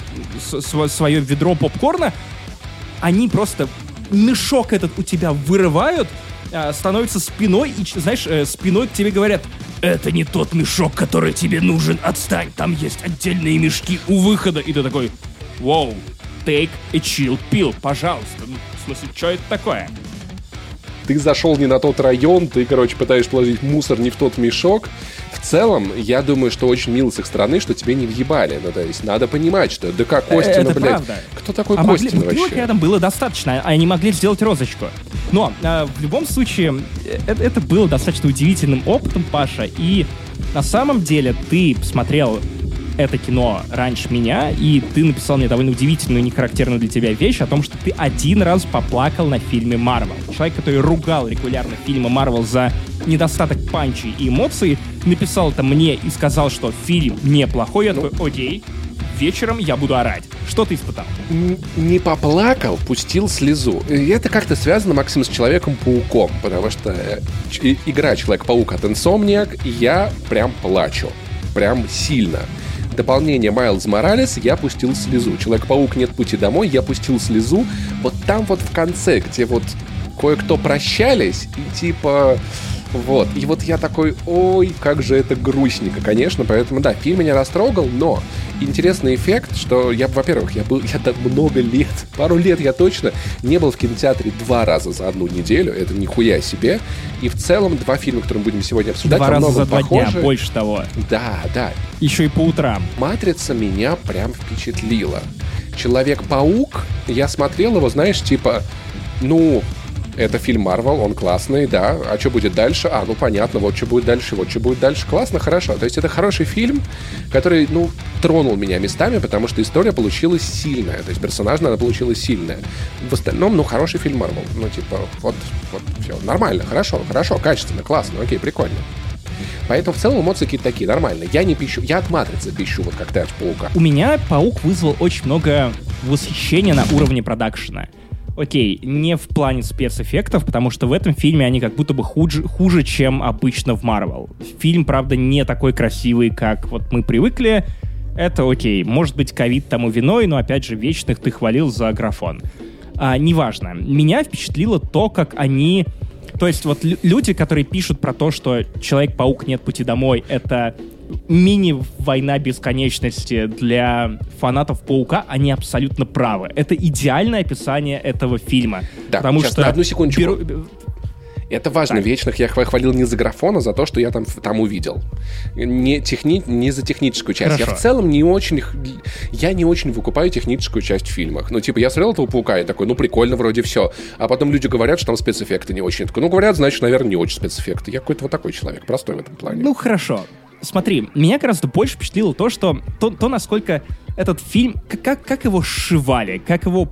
S2: свое ведро попкорна, они просто мешок этот у тебя вырывают, а, становятся спиной, и, знаешь, э, спиной к тебе говорят, это не тот мешок, который тебе нужен, отстань, там есть отдельные мешки у выхода. И ты такой, вау, take a chill pill, пожалуйста. Ну, в смысле, что это такое?
S1: ты зашел не на тот район, ты, короче, пытаешься положить мусор не в тот мешок. В целом, я думаю, что очень мило с их стороны, что тебе не въебали. Ну, то есть, надо понимать, что да как Костина,
S2: Это
S1: блядь.
S2: правда.
S1: Кто такой
S2: А
S1: Костин
S2: могли,
S1: вообще?
S2: рядом было достаточно, а они могли сделать розочку. Но э, в любом случае, это, это было достаточно удивительным опытом, Паша, и на самом деле ты посмотрел это кино раньше меня, и ты написал мне довольно удивительную, нехарактерную для тебя вещь о том, что ты один раз поплакал на фильме Марвел. Человек, который ругал регулярно фильмы Марвел за недостаток панчи и эмоций, написал это мне и сказал, что фильм неплохой. Я такой, окей, вечером я буду орать. Что ты испытал?
S1: Не поплакал, пустил слезу. И это как-то связано, Максим, с Человеком-пауком, потому что э, игра Человек-паук от Insomniac, я прям плачу. Прям сильно. Дополнение Майлз Моралес я пустил слезу. Человек-паук нет пути домой, я пустил слезу. Вот там вот в конце, где вот кое-кто прощались, и типа... Вот, и вот я такой, ой, как же это грустненько, конечно, поэтому, да, фильм меня растрогал, но интересный эффект, что я, во-первых, я был, я так много лет, пару лет я точно не был в кинотеатре два раза за одну неделю, это нихуя себе, и в целом два фильма, которые мы будем сегодня обсуждать,
S2: Два раза за два дня,
S1: похожи.
S2: больше того.
S1: Да, да,
S2: Еще и по утрам.
S1: Матрица меня прям впечатлила. Человек-паук, я смотрел его, знаешь, типа, ну, это фильм Марвел, он классный, да. А что будет дальше? А, ну понятно, вот что будет дальше, вот что будет дальше. Классно, хорошо. То есть это хороший фильм, который, ну, тронул меня местами, потому что история получилась сильная. То есть персонажная она получилась сильная. В остальном, ну, хороший фильм Марвел. Ну, типа, вот, вот, все. Нормально, хорошо, хорошо, качественно, классно, окей, прикольно. Поэтому в целом эмоции какие-то такие, нормально. Я не пищу, я от матрицы пищу, вот как ты от паука.
S2: У меня паук вызвал очень много восхищения на уровне продакшена. Окей, не в плане спецэффектов, потому что в этом фильме они как будто бы хуже, хуже чем обычно в Марвел. Фильм, правда, не такой красивый, как вот мы привыкли. Это окей, может быть, ковид тому виной, но опять же, вечных ты хвалил за графон. А, неважно. Меня впечатлило то, как они... То есть вот лю- люди, которые пишут про то, что Человек-паук нет пути домой, это мини-война бесконечности для фанатов Паука, они абсолютно правы. Это идеальное описание этого фильма.
S1: Да,
S2: потому
S1: сейчас,
S2: что
S1: на одну секундочку.
S2: беру-
S1: Это важно.
S2: Так.
S1: Вечных я хва- хвалил не за графон, а за то, что я там, там увидел. Не, техни... не за техническую часть. Я
S2: Хорошо.
S1: в целом не очень... Я не очень выкупаю техническую часть в фильмах. Ну, типа, я смотрел этого паука и такой, ну, прикольно, вроде все. А потом люди говорят, что там спецэффекты не очень. Я такой, ну, говорят, значит, наверное, не очень спецэффекты. Я какой-то вот такой человек, простой в этом плане.
S2: Ну, хорошо. Смотри, меня гораздо больше впечатлило то, что то, то насколько этот фильм, как- как, как его сшивали, как его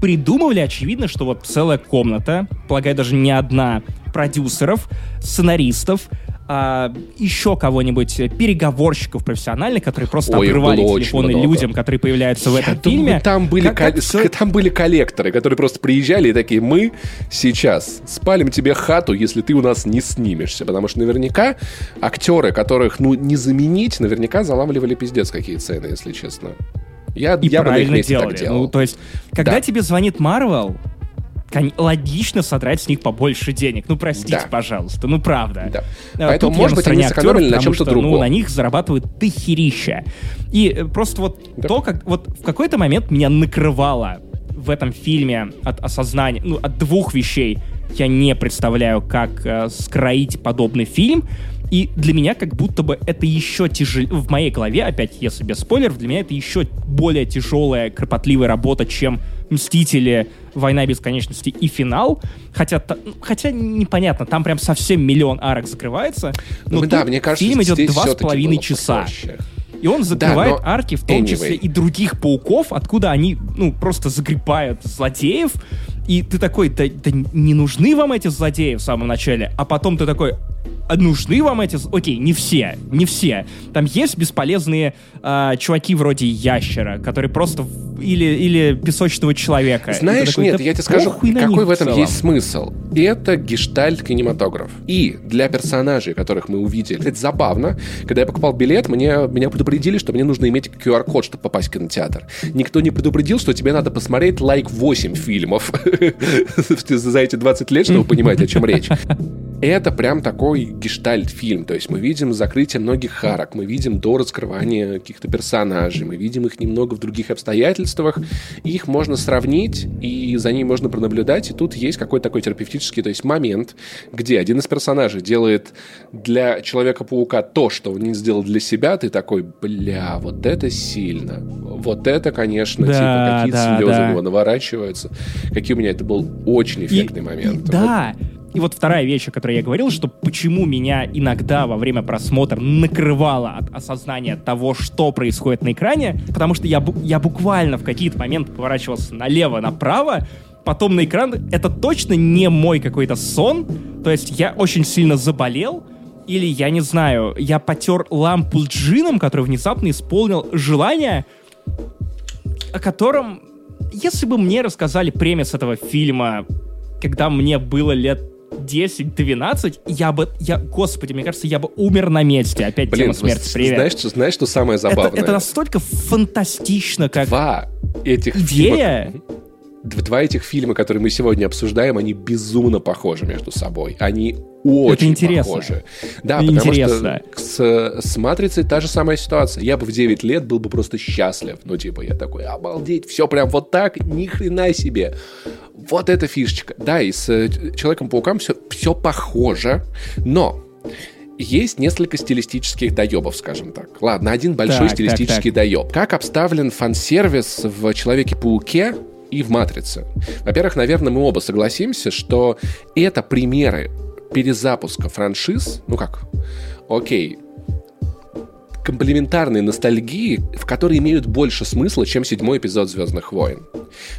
S2: придумывали, очевидно, что вот целая комната, полагаю, даже не одна, продюсеров, сценаристов, а, еще кого-нибудь, э, переговорщиков профессиональных, которые просто
S1: Ой,
S2: обрывали телефоны
S1: много.
S2: людям, которые появляются в
S1: Я
S2: этом
S1: думаю,
S2: фильме.
S1: там были,
S2: Как- как всё-
S1: там были коллекторы, которые просто приезжали и такие, мы сейчас спалим тебе хату, если ты у нас не снимешься. Потому что наверняка актеры, которых, ну, не заменить, наверняка заламывали пиздец какие цены, если честно. Я,
S2: и
S1: я бы на их
S2: правильно
S1: месте
S2: делали.
S1: так делал.
S2: Ну, то есть, когда
S1: Да.
S2: тебе звонит Марвел, логично содрать с них побольше денег. Ну, простите,
S1: Да.
S2: пожалуйста, ну, правда.
S1: Да.
S2: А,
S1: Поэтому,
S2: тут
S1: может быть, они сэкономили
S2: актеров,
S1: на чем-то
S2: Ну,
S1: другом.
S2: на них зарабатывают дохерища. И э, просто вот
S1: Да.
S2: то, как... Вот в какой-то момент меня накрывало в этом фильме от осознания, ну, от двух вещей. Я не представляю, как э, скроить подобный фильм. И для меня как будто бы это еще тяжелее... В моей голове, опять, если без спойлеров, для меня это еще более тяжелая, кропотливая работа, чем «Мстители», «Война бесконечности» и «Финал». Хотя, ну, хотя непонятно, там прям совсем миллион арок закрывается. Но
S1: Ну, да, мне кажется,
S2: фильм идет два с половиной часа.
S1: попроще.
S2: И он закрывает
S1: но
S2: арки, в том
S1: anyway.
S2: числе и других пауков, откуда они, ну, просто загребают злодеев. И ты такой, да, да не нужны вам эти злодеи в самом начале. А потом ты такой, а нужны вам эти... Окей, не все, не все. Там есть бесполезные а, чуваки вроде ящера, которые просто... в- Или, или песочного человека.
S1: Знаешь,
S2: такой,
S1: нет,
S2: да
S1: я тебе скажу, какой в этом
S2: целом.
S1: есть смысл. Это гештальт кинематограф. И для персонажей, которых мы увидели, это забавно. Когда я покупал билет, мне, меня предупредили, что мне нужно иметь QR-код, чтобы попасть в кинотеатр. Никто не предупредил, что тебе надо посмотреть лайк 8 фильмов за эти 20 лет, чтобы понимать, о чем речь. Это прям такой гештальт-фильм. То есть мы видим закрытие многих харок, мы видим до раскрывания каких-то персонажей, мы видим их немного в других обстоятельствах. Их можно сравнить, и за ними можно пронаблюдать. И тут есть какой-то такой терапевтический то есть момент, где один из персонажей делает для Человека-паука то, что он не сделал для себя. Ты такой, бля, вот это сильно. Вот это, конечно, да, типа какие-то да, слезы да. у него наворачиваются. Какие у меня это был очень эффектный и, момент.
S2: И, да, вот и вот вторая вещь, о которой я говорил, что почему меня иногда во время просмотра накрывало от осознания того, что происходит на экране, потому что я, я буквально в какие-то моменты поворачивался налево-направо, потом на экран. Это точно не мой какой-то сон, то есть я очень сильно заболел, или, я не знаю, я потер лампу джином, который внезапно исполнил желание, о котором, если бы мне рассказали премис этого фильма, когда мне было лет 10-12, я бы, я, господи, мне кажется, я бы умер на месте. Опять Блин, тема смерти, привет.
S1: Знаешь, знаешь, что самое забавное?
S2: Это, это настолько фантастично, как
S1: Два этих
S2: идея.
S1: Фильма, два этих фильма, которые мы сегодня обсуждаем, они безумно похожи между собой. Они очень это интересно. похожи. Да, это потому интересно. что с, с «Матрицей» та же самая ситуация. Я бы в 9 лет был бы просто счастлив. Ну, типа, я такой, обалдеть, все прям вот так, ни хрена себе. Вот эта фишечка. Да, и с э, Человеком-пауком все, все похоже, но есть несколько стилистических доебов, скажем так. Ладно, один большой так, стилистический так, так. доеб. Как обставлен фан-сервис в Человеке-пауке и в «Матрице». Во-первых, наверное, мы оба согласимся, что это примеры перезапуска франшиз, ну как, окей, комплементарной ностальгии, в которой имеют больше смысла, чем седьмой эпизод Звездных войн.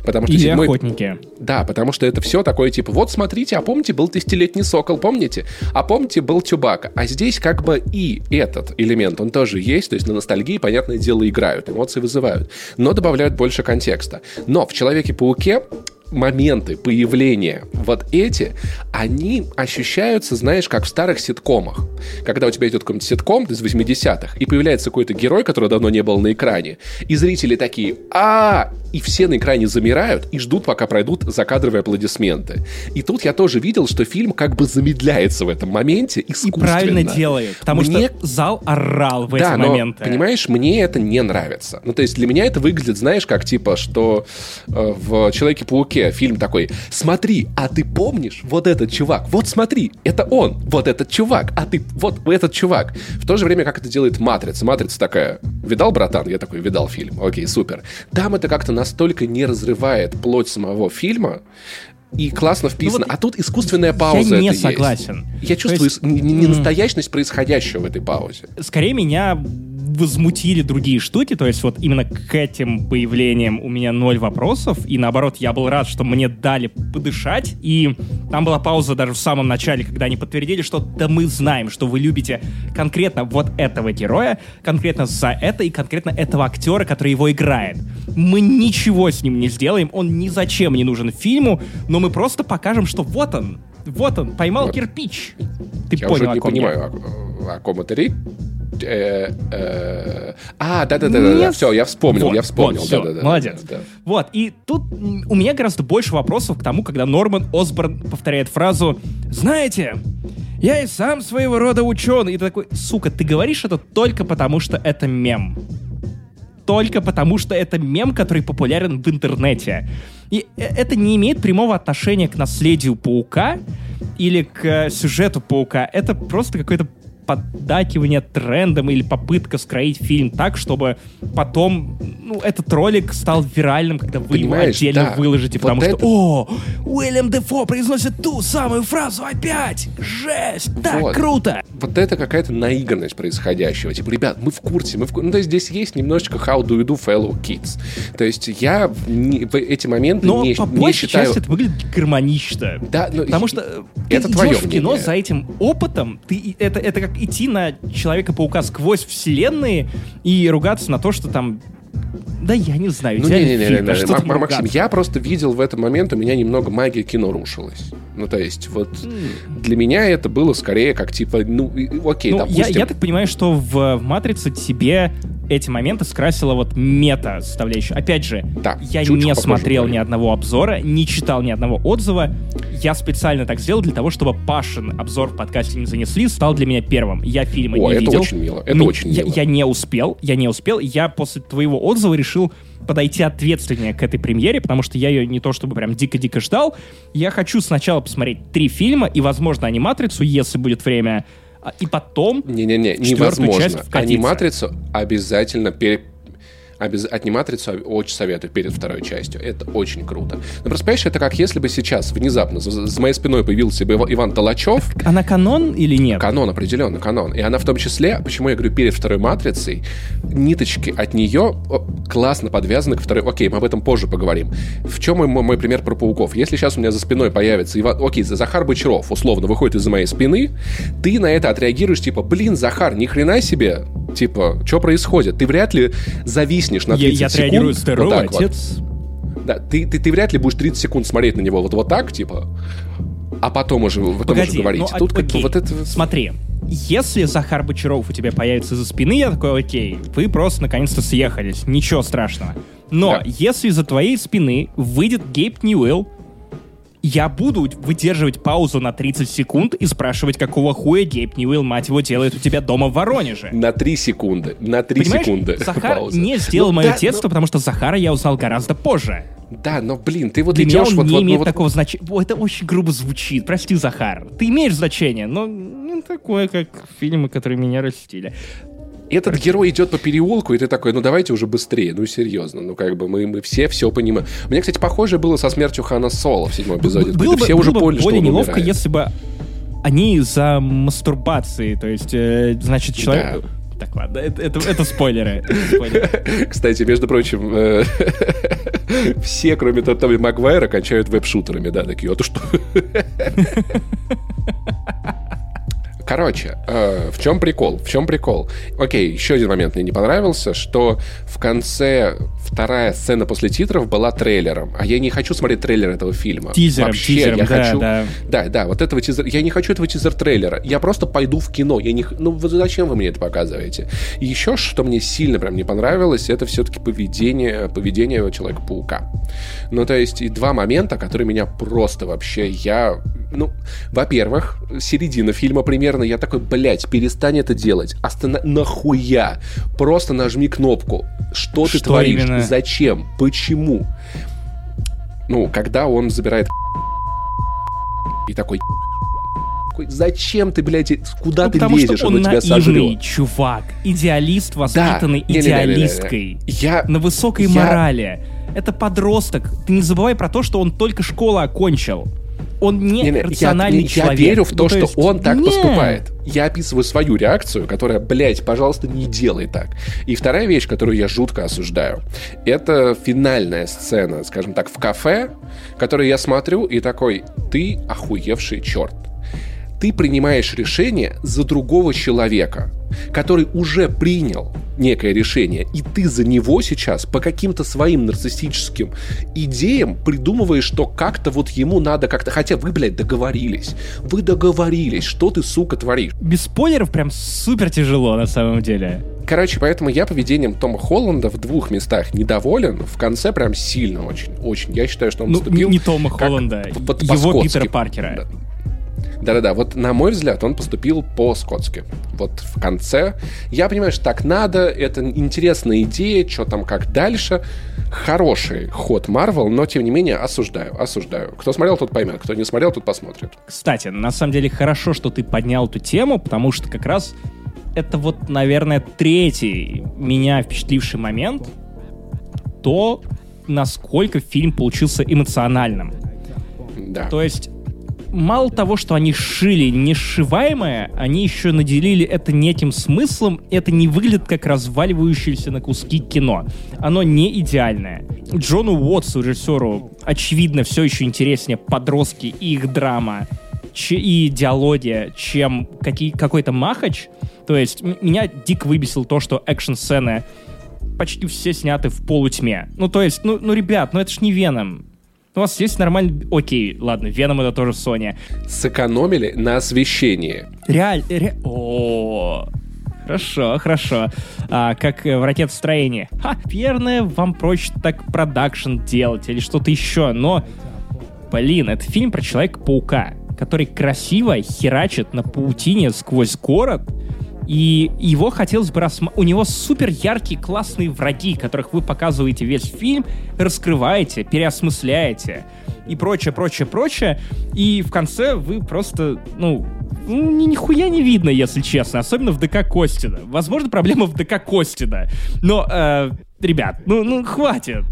S2: Потому что Или седьмой... охотники.
S1: Да, потому что это все такое типа, вот смотрите, а помните, был тысячелетний сокол, помните? А помните, был Чубака. А здесь как бы и этот элемент, он тоже есть, то есть на ностальгии, понятное дело, играют, эмоции вызывают, но добавляют больше контекста. Но в Человеке-пауке моменты появления вот эти, они ощущаются, знаешь, как в старых ситкомах. Когда у тебя идет какой-нибудь ситком из 80-х, и появляется какой-то герой, который давно не был на экране, и зрители такие а и все на экране замирают и ждут, пока пройдут закадровые аплодисменты. И тут я тоже видел, что фильм как бы замедляется в этом моменте искусственно.
S2: И правильно делает, потому мне... что зал орал в да, эти но, моменты.
S1: понимаешь, мне это не нравится. Ну, то есть для меня это выглядит, знаешь, как типа, что э, в Человеке-пауке фильм такой, смотри, а ты помнишь вот этот чувак? Вот смотри, это он, вот этот чувак, а ты вот этот чувак. В то же время, как это делает Матрица. Матрица такая, видал, братан? Я такой, видал фильм. Окей, супер. Там это как-то настолько не разрывает плоть самого фильма, и классно вписано. Ну вот а тут искусственная пауза.
S2: Я не согласен.
S1: Есть. Я чувствую есть... ненастоящность происходящего в этой паузе.
S2: Скорее меня возмутили другие штуки, то есть вот именно к этим появлениям у меня ноль вопросов, и наоборот, я был рад, что мне дали подышать, и там была пауза даже в самом начале, когда они подтвердили, что да мы знаем, что вы любите конкретно вот этого героя, конкретно за это и конкретно этого актера, который его играет. Мы ничего с ним не сделаем, он ни зачем не нужен фильму, но мы просто покажем, что вот он, вот он, поймал вот. кирпич.
S1: Ты я понял, уже не понимаю, о, о ком это речь. Э, э, а, да-да-да, все, я вспомнил, вот, я вспомнил. Вот,
S2: да, да, да, молодец. Да. Вот, и тут у меня гораздо больше вопросов к тому, когда Норман Осборн повторяет фразу «Знаете, я и сам своего рода ученый». И ты такой, сука, ты говоришь это только потому, что это мем. Только потому, что это мем, который популярен в интернете. И э, это не имеет прямого отношения к наследию паука или к сюжету паука. Это просто какой-то поддакивание трендам или попытка скроить фильм так, чтобы потом ну, этот ролик стал виральным, когда вы Понимаешь, его отдельно да. выложите, потому вот что «О, Уильям Дефо произносит ту самую фразу опять! Жесть! Так вот. круто!»
S1: Вот это какая-то наигранность происходящего. Типа, ребят, мы в курсе, мы в курсе. Ну, то есть здесь есть немножечко how do you do fellow kids. То есть я не, в эти моменты
S2: Но
S1: не,
S2: по
S1: не считаю...
S2: части это выглядит гармонично.
S1: Да, но
S2: Потому что это ты
S1: твое
S2: идешь в кино за этим опытом, ты, это, это как идти на Человека-паука сквозь вселенные и ругаться на то, что там да я не знаю.
S1: Ну, не, не, не, не, не, не. Максим, я просто видел в этот момент, у меня немного магия кино рушилась. Ну, то есть, вот mm. для меня это было скорее как типа, ну, окей, ну, допустим...
S2: Я, я так понимаю, что в, в «Матрице» тебе эти моменты скрасила вот мета составляющая. Опять же,
S1: Да,
S2: я не смотрел ни одного обзора, не читал ни одного отзыва. Я специально так сделал для того, чтобы Пашин обзор в подкасте не занесли, стал для меня первым. Я фильма
S1: О,
S2: не
S1: это
S2: видел.
S1: очень мило, это
S2: М-
S1: очень
S2: я,
S1: мило.
S2: я не успел, я не успел. Я после твоего отзыва решил подойти ответственнее к этой премьере, потому что я ее не то чтобы прям дико-дико ждал. Я хочу сначала посмотреть три фильма и, возможно, аниматрицу, если будет время, и потом
S1: Не-не-не,
S2: четвертую
S1: невозможно.
S2: часть вкатиться.
S1: Аниматрицу обязательно пере... обяз- Аниматрицу очень советую перед второй частью. Это очень круто. Ну, просто, понимаешь, это как если бы сейчас внезапно за, за моей спиной появился бы Ива- Иван Толачев,
S2: Она канон или нет?
S1: Канон, определенно, канон. И она в том числе, почему я говорю перед второй матрицей, ниточки от нее классно подвязаны к второй. Окей, мы об этом позже поговорим. В чем мой, мой пример про пауков? Если сейчас у меня за спиной появится Иван... Окей, Захар Бочаров, условно, выходит из-за моей спины, ты на это отреагируешь, типа, блин, Захар, ни хрена себе, типа, что происходит? Ты вряд ли зависнешь на 30
S2: Я, я
S1: секунд.
S2: отреагирую,
S1: вот
S2: здорово,
S1: так вот.
S2: отец.
S1: Да, ты, ты, ты вряд ли будешь 30 секунд смотреть на него вот, вот так, типа, а потом уже, потом уже
S2: Погоди,
S1: говорить.
S2: ну,
S1: Тут
S2: а-
S1: как бы
S2: окей.
S1: вот это...
S2: Смотри, если Захар Бочаров у тебя появится за спины, я такой, окей, вы просто наконец-то съехались, ничего страшного. Но
S1: Да.
S2: если из-за твоей спины выйдет Гейб Ньюэлл, я буду выдерживать паузу на 30 секунд и спрашивать, какого хуя Гейб Ньюэлл, мать его, делает у тебя дома в Воронеже.
S1: На 3 секунды. На 3
S2: Понимаешь,
S1: секунды.
S2: Захар
S1: пауза.
S2: не сделал
S1: Ну
S2: мое
S1: да,
S2: детство, потому что Захара я узнал гораздо позже.
S1: ну- да, но, блин, ты вот
S2: Для
S1: идешь
S2: он
S1: вот...
S2: не
S1: вот, ну,
S2: имеет
S1: вот-
S2: такого значения. О, Это очень грубо звучит. Прости, Захар. Ты имеешь значение, но не такое, как фильмы, которые меня растили.
S1: Этот герой идет по переулку, и ты такой, ну давайте уже быстрее, ну серьезно, ну как бы мы, мы все все понимаем. Меня, кстати, похоже было со смертью Хана Соло в седьмом эпизоде.
S2: Было бы,
S1: все уже
S2: было бы
S1: поняли, что
S2: более
S1: он
S2: неловко,
S1: умирает.
S2: если бы они за мастурбацией, то есть, э, значит, человек... Так, ладно, это, это, это спойлеры.
S1: Кстати, между прочим, э, все, кроме Тоби Магуайра, кончают веб-шутерами, да, такие, а то что? Короче, э, в чем прикол? В чем прикол? Окей, еще один момент мне не понравился, что в конце вторая сцена после титров была трейлером, а я не хочу смотреть трейлер этого фильма.
S2: Тизером,
S1: Вообще,
S2: тизером,
S1: я
S2: да,
S1: хочу...
S2: да.
S1: Да, да, вот этого тизера. Я не хочу этого тизер-трейлера. Я просто пойду в кино. Я не... Ну, зачем вы мне это показываете? И еще, что мне сильно прям не понравилось, это все-таки поведение, поведение Человека-паука. Ну, то есть, и два момента, которые меня просто вообще... Я... Ну, во-первых, середина фильма примерно, я такой, блядь, перестань это делать. Остана... Нахуя? Просто нажми кнопку. Что ты
S2: Что
S1: творишь?
S2: именно?
S1: Зачем? Почему? Ну, когда он забирает и такой зачем ты, блядь, куда
S2: Ну,
S1: ты
S2: потому
S1: лезешь,
S2: что
S1: он
S2: он
S1: тебя сожрет?
S2: чувак, идеалист, воспитанный
S1: Не-не-не-не-не.
S2: идеалисткой.
S1: Я...
S2: На высокой
S1: Я-
S2: морали. Это подросток. Ты не забывай про то, что он только школу окончил. Он не,
S1: Не-не,
S2: рациональный
S1: я,
S2: человек.
S1: Я верю в то,
S2: Ну,
S1: что
S2: есть-
S1: он так
S2: Нет.
S1: поступает. Я описываю свою реакцию, которая, блядь, пожалуйста, не делай так. И вторая вещь, которую я жутко осуждаю, это финальная сцена, скажем так, в кафе, которую я смотрю и такой, ты охуевший черт. Ты принимаешь решение за другого человека, который уже принял некое решение, и ты за него сейчас по каким-то своим нарциссическим идеям придумываешь, что как-то вот ему надо как-то... Хотя вы, блядь, договорились. Вы договорились. Что ты, сука, творишь?
S2: Без спойлеров прям супер тяжело на самом деле.
S1: Короче, поэтому я поведением Тома Холланда в двух местах недоволен. В конце прям сильно очень. Очень. Я считаю, что он
S2: Ну,
S1: поступил...
S2: не Тома
S1: как-
S2: Холланда,
S1: вот
S2: его. Питера Паркера.
S1: Да. Да-да-да, вот на мой взгляд, он поступил по-скотски. Вот в конце. Я понимаю, что так надо, это интересная идея, что там, как дальше. Хороший ход Марвел, но тем не менее осуждаю, осуждаю. Кто смотрел, тот поймет, кто не смотрел, тот посмотрит.
S2: Кстати, на самом деле хорошо, что ты поднял эту тему, потому что как раз это вот, наверное, третий меня впечатливший момент, то, насколько фильм получился эмоциональным.
S1: Да.
S2: То есть, мало того, что они шили несшиваемое, они еще наделили это неким смыслом, это не выглядит как разваливающееся на куски кино. Оно не идеальное. Джону Уотсу, режиссеру, очевидно, все еще интереснее подростки и их драма и диалоги, чем какой-то махач. То есть, меня дико выбесил то, что экшн-сцены почти все сняты в полутьме. Ну, то есть, ну, ну ребят, ну это ж не Веном. У вас есть нормальный... Окей, ладно, Веном это тоже Sony.
S1: Сэкономили на освещении.
S2: Реаль... ре- О, Хорошо, хорошо. А, как в ракетостроении. Ха, верно, вам проще так продакшн делать или что-то еще, но... Блин, это фильм про Человека-паука, который красиво херачит на паутине сквозь город, и его хотелось бы рассмотреть. У него супер яркие, классные враги, которых вы показываете весь фильм, раскрываете, переосмысляете и прочее, прочее, прочее. И в конце вы просто, ну, ну, ни, нихуя не видно, если честно, особенно в ДК Костина. Возможно, проблема в ДК Костина. Но, э, ребят, ну, ну, хватит.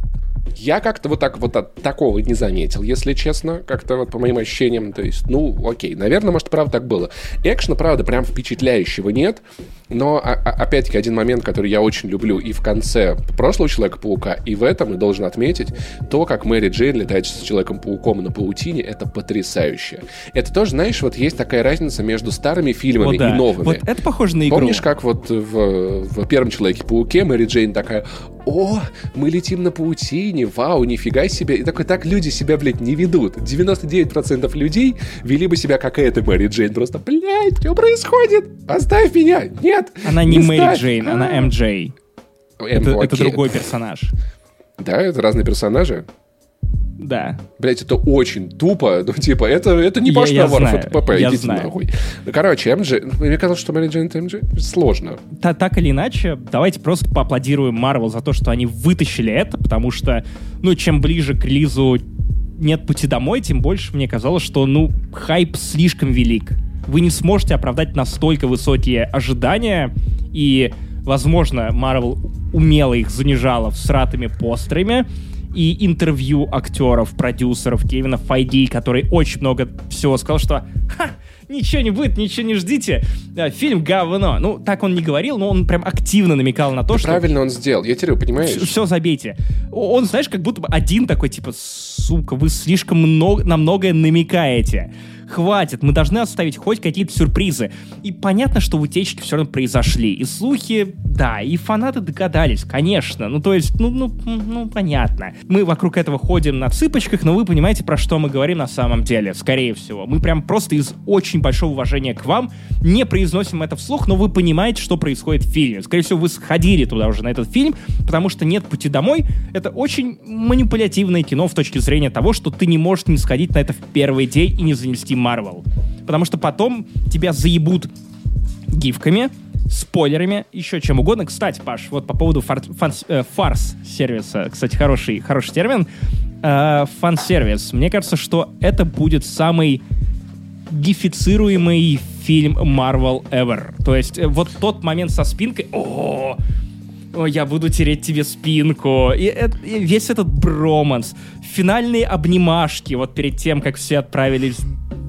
S1: Я как-то вот так вот от такого не заметил, если честно, как-то вот по моим ощущениям, то есть, ну, окей, наверное, может, правда так было. Экшена, правда, прям впечатляющего нет, но, а, а, опять-таки, один момент, который я очень люблю и в конце прошлого Человека-паука, и в этом, и должен отметить, то, как Мэри Джейн летает с Человеком-пауком на паутине, это потрясающе. Это тоже, знаешь, вот есть такая разница между старыми фильмами
S2: Вот да.
S1: и новыми.
S2: Вот это похоже на игру.
S1: Помнишь, как вот в, в первом Человеке-пауке Мэри Джейн такая, о, мы летим на паутине, вау, нифига себе. И такой, так люди себя, блядь, не ведут. 99% людей вели бы себя как эта Мэри Джейн. Просто, блядь, что происходит? Оставь меня! Нет!
S2: Она не, Мэри
S1: ставь!
S2: Джейн, она
S1: А.
S2: МД. Это, это другой персонаж.
S1: Да, это разные персонажи.
S2: Да.
S1: Блять, это очень тупо. Ну, типа, это, это не Паш Наваров,
S2: знаю,
S1: это ПП,
S2: я
S1: идите
S2: знаю.
S1: нахуй. Ну, короче, МД... Мне казалось, что Мэри Джейн это МД. Сложно.
S2: Та- так или иначе, давайте просто поаплодируем Марвел за то, что они вытащили это, потому что, ну, чем ближе к релизу «Нет пути домой», тем больше мне казалось, что, ну, хайп слишком велик. Вы не сможете оправдать настолько высокие ожидания, и, возможно, Марвел умело их занижала всратыми постерами, и интервью актеров, продюсеров Кевина Файди, который очень много всего сказал, что «Ха, ничего не будет, ничего не ждите, э, фильм говно». Ну, так он не говорил, но он прям активно намекал на то, что
S1: Правильно он сделал. Я говорю, понимаешь?
S2: все забейте. О- Он, знаешь, как будто бы один такой, типа, сука, вы слишком много, на многое намекаете. Хватит, мы должны оставить хоть какие-то сюрпризы. И понятно, что утечки все равно произошли. И слухи, да, и фанаты догадались, конечно. Ну, то есть, ну, ну, ну, понятно. Мы вокруг этого ходим на цыпочках, но вы понимаете, про что мы говорим на самом деле, скорее всего. Мы прям просто из очень большого уважения к вам не произносим это вслух, но вы понимаете, что происходит в фильме. Скорее всего, вы сходили туда уже на этот фильм, потому что «Нет пути домой» — это очень манипулятивное кино в точке зрения того, что ты не можешь не сходить на это в первый день и не занести Марвел. Потому что потом тебя заебут гифками, спойлерами, еще чем угодно. Кстати, Паш, вот по поводу фар- фан- э, фарс-сервиса, кстати, хороший, хороший термин, Э, фан-сервис. Мне кажется, что это будет самый гифицируемый фильм Marvel ever. То есть э, вот тот момент со спинкой, о, я буду тереть тебе спинку. И, и весь этот броманс, финальные обнимашки вот перед тем, как все отправились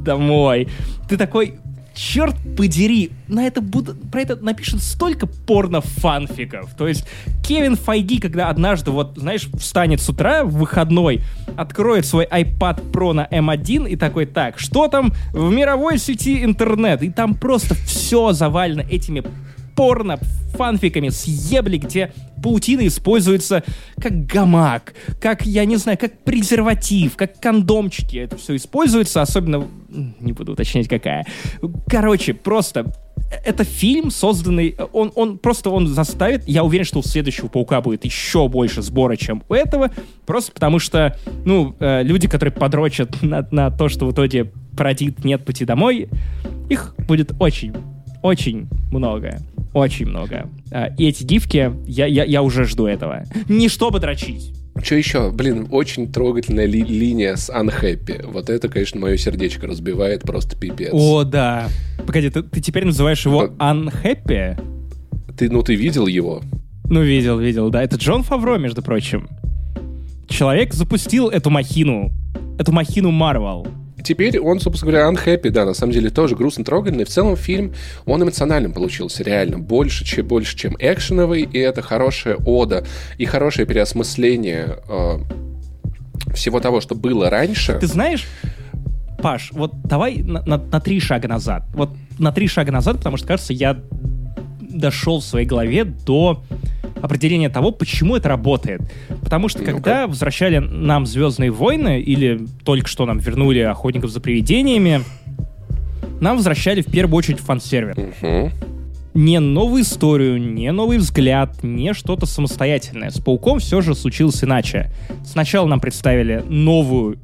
S2: домой. Ты такой, черт подери, на это будут, про это напишут столько порно-фанфиков. То есть Кевин Файги, когда однажды, вот, знаешь, встанет с утра в выходной, откроет свой iPad Pro на M1 и такой, так, что там в мировой сети интернет? И там просто все завалено этими порно фанфиками съебли, где паутина используется как гамак, как, я не знаю, как презерватив, как кондомчики. Это все используется, особенно... Не буду уточнять, какая. Короче, просто это фильм, созданный... Он, он просто он заставит... Я уверен, что у следующего Паука будет еще больше сбора, чем у этого. Просто потому что, ну, э, люди, которые подрочат на, на то, что в итоге продит «Нет пути домой», их будет очень, очень много. Очень много. А, И эти гифки, я, я, я уже жду этого. Не чтобы дрочить.
S1: Что еще? Блин, очень трогательная ли- линия с Unhappy. Вот это, конечно, мое сердечко разбивает просто пипец.
S2: О, да. Погоди, ты, ты теперь называешь его Unhappy?
S1: Ты, ну, ты видел его?
S2: Ну, видел, видел, да. Это Джон Фавро, между прочим. Человек запустил эту махину. Эту махину Марвел.
S1: Теперь он, собственно говоря, unhappy, да, на самом деле тоже грустно трогательный. В целом фильм, он эмоциональным получился, реально. Больше, чем, больше, чем экшеновый, и это хорошая ода и хорошее переосмысление э, всего того, что было раньше.
S2: Ты знаешь, Паш, вот давай на, на- на три шага назад. Вот на три шага назад, потому что, кажется, я дошел в своей голове до определения того, почему это работает. Потому что когда возвращали нам «Звездные войны» или только что нам вернули «Охотников за привидениями», нам возвращали в первую очередь фан-сервис.
S1: Мгм.
S2: не новую историю, не новый взгляд, не что-то самостоятельное. С Пауком все же случилось иначе. Сначала нам представили новую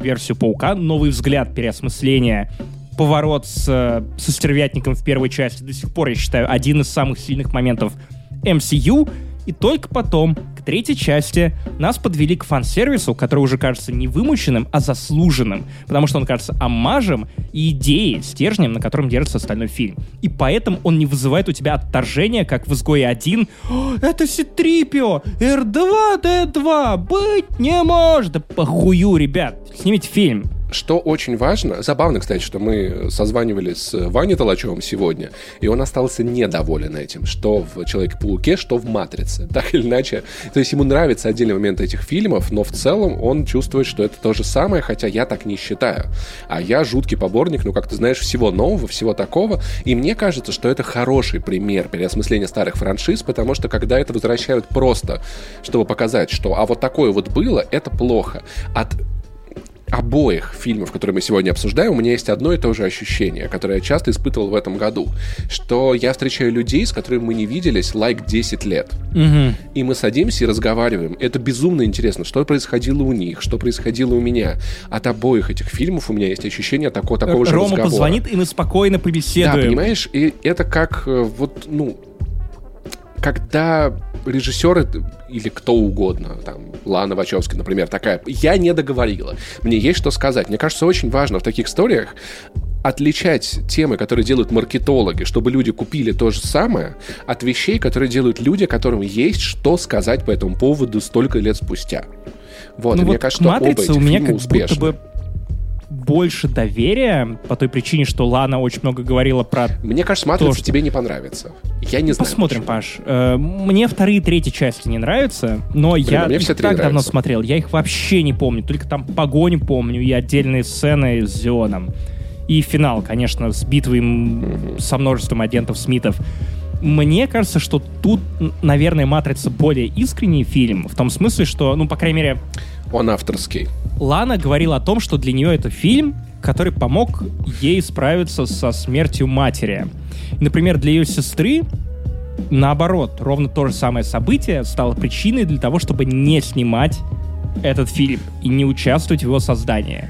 S2: версию Паука, новый взгляд переосмысления поворот с, со стервятником в первой части до сих пор, я считаю, один из самых сильных моментов MCU, и только потом, к третьей части, нас подвели к фан-сервису, который уже кажется не вымученным, а заслуженным, потому что он кажется амажем и идеей, стержнем, на котором держится остальной фильм. И поэтому он не вызывает у тебя отторжения, как в «Изгое 1». «Это Ситрипио! R2-D2! Быть не может!» Да похую, ребят! Снимите фильм.
S1: Что очень важно, забавно, кстати, что мы созванивались с Ваней Толачевым сегодня, и он остался недоволен этим, что в «Человеке-пауке», что в «Матрице». Так или иначе, то есть ему нравится отдельный момент этих фильмов, но в целом он чувствует, что это то же самое, хотя я так не считаю. А я жуткий поборник, ну, как ты знаешь, всего нового, всего такого, и мне кажется, что это хороший пример переосмысления старых франшиз, потому что когда это возвращают просто, чтобы показать, что а вот такое вот было, это плохо. От обоих фильмов, которые мы сегодня обсуждаем, у меня есть одно и то же ощущение, которое я часто испытывал в этом году, что я встречаю людей, с которыми мы не виделись like 10 лет. Угу. И мы садимся и разговариваем. Это безумно интересно, что происходило у них, что происходило у меня. От обоих этих фильмов у меня есть ощущение такого, такого же
S2: Рома
S1: разговора.
S2: позвонит, и мы спокойно побеседуем.
S1: Да, понимаешь, и это как э, вот, ну, когда режиссеры или кто угодно, там, Лана Вачовски, например, такая, я не договорила, мне есть что сказать. Мне кажется, очень важно в таких историях отличать темы, которые делают маркетологи, чтобы люди купили то же самое, от вещей, которые делают люди, которым есть что сказать по этому поводу столько лет спустя. Вот, ну и вот мне кажется, что оба этих
S2: у меня как
S1: успешны.
S2: Будто бы больше доверия по той причине, что Лана очень много говорила про...
S1: Мне кажется, «Матрица» что... тебе не понравится. Я не знаю.
S2: Посмотрим, почему. Паш. Э, мне вторые и третьи части не нравятся, но Блин, я их так нравятся. давно смотрел. Я их вообще не помню. Только там погоню помню и отдельные сцены с Зионом. И финал, конечно, с битвой mm-hmm. со множеством агентов Смитов. Мне кажется, что тут, наверное, «Матрица» более искренний фильм, в том смысле, что, ну, по крайней мере...
S1: Он авторский.
S2: Лана говорила о том, что для нее это фильм, который помог ей справиться со смертью матери. Например, для ее сестры наоборот, ровно то же самое событие стало причиной для того, чтобы не снимать этот фильм и не участвовать в его создании.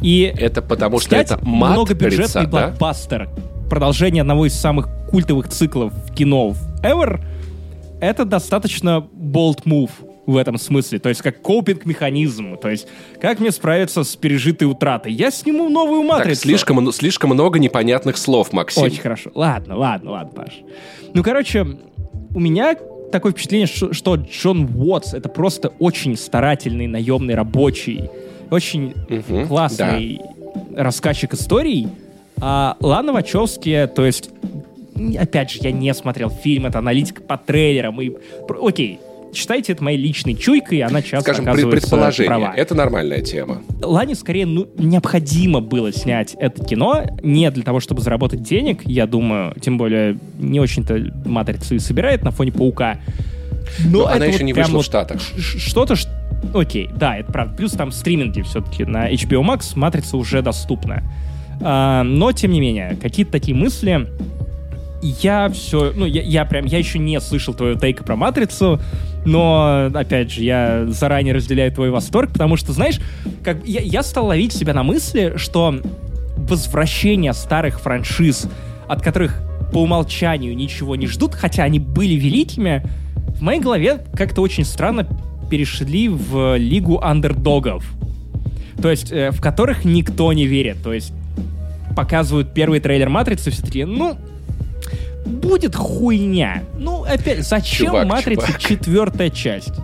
S2: И
S1: это потому что это
S2: многобюджетный да? блокбастер, продолжение одного из самых культовых циклов кино ever, это достаточно bold move в этом смысле. То есть как копинг-механизм. То есть как мне справиться с пережитой утратой? Я сниму новую матрицу. Так,
S1: слишком, слишком много непонятных слов, Максим.
S2: Очень хорошо. Ладно, ладно, ладно, Паш. Ну, короче, у меня такое впечатление, что Джон Уотс — это просто очень старательный наемный рабочий, очень угу, классный да. рассказчик историй, а Лана Вачовски, то есть опять же, я не смотрел фильм, это аналитика по трейлерам. И... Окей, считайте это моей личной чуйкой, она часто
S1: Скажем,
S2: оказывается
S1: предположение.
S2: права.
S1: Это нормальная тема.
S2: Лане скорее ну, необходимо было снять это кино, не для того, чтобы заработать денег, я думаю, тем более не очень-то матрицу и собирает на фоне паука.
S1: Но, Но она еще вот не вышла в Штатах.
S2: Что-то, окей, да, это правда. Плюс там стриминги все-таки на HBO Max, матрица уже доступна. А, но, тем не менее, какие-то такие мысли я все, ну, я, я прям, я еще не слышал твою тейка про Матрицу, но, опять же, я заранее разделяю твой восторг, потому что, знаешь, как я, я стал ловить себя на мысли, что возвращение старых франшиз, от которых по умолчанию ничего не ждут, хотя они были великими, в моей голове как-то очень странно перешли в лигу андердогов. То есть, э, в которых никто не верит. То есть, показывают первый трейлер Матрицы, все таки ну, будет хуйня. Ну, опять, зачем чувак, Матрица чувак. четвертая часть?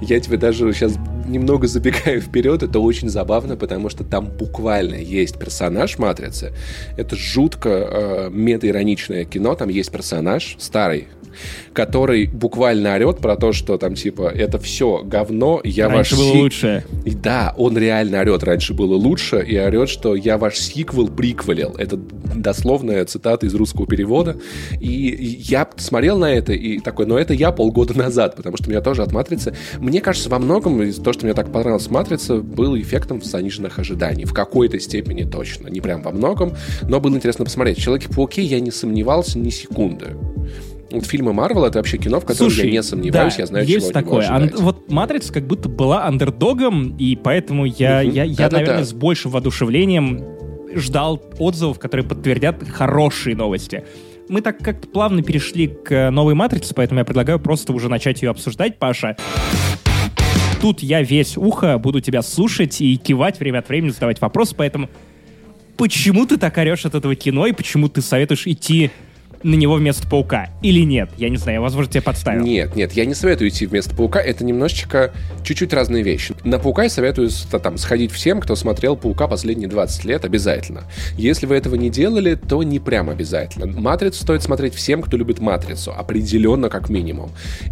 S1: Я тебе даже сейчас немного забегаю вперед, это очень забавно, потому что там буквально есть персонаж Матрицы. Это жутко э, мета-ироничное кино, там есть персонаж, старый который буквально орет про то, что там типа это все говно, я
S2: Раньше
S1: ваш
S2: было
S1: си-
S2: лучше.
S1: И Да, он реально орет, раньше было лучше, и орет, что я ваш сиквел приквелил. Это дословная цитата из русского перевода. И я смотрел на это и такой, но это я полгода назад, потому что меня тоже от «Матрицы». Мне кажется, во многом из то, что мне так понравилось «Матрица», было эффектом заниженных ожиданий. В какой-то степени точно. Не прям во многом, но было интересно посмотреть. «Человеке-пауке» я не сомневался ни секунды. Вот фильмы Марвел это вообще кино, в котором
S2: Слушай,
S1: я не сомневаюсь,
S2: да,
S1: я знаю,
S2: есть
S1: чего
S2: такое. Ан- вот Матрица как будто была андердогом, и поэтому я,
S1: Мгм.
S2: я, я наверное, с большим воодушевлением ждал отзывов, которые подтвердят хорошие новости. Мы так как-то плавно перешли к э, новой Матрице, поэтому я предлагаю просто уже начать ее обсуждать, Паша. Тут я весь ухо буду тебя слушать и кивать время от времени, задавать вопросы, поэтому почему ты так орешь от этого кино и почему ты советуешь идти на него вместо паука? Или нет? Я не знаю, я, возможно, тебя подставил.
S1: Нет, нет, я не советую идти вместо паука. Это немножечко чуть-чуть разные вещи. На паука я советую там сходить всем, кто смотрел паука последние 20 лет, обязательно. Если вы этого не делали, то не прям обязательно. Матрицу стоит смотреть всем, кто любит матрицу. Определенно, как минимум.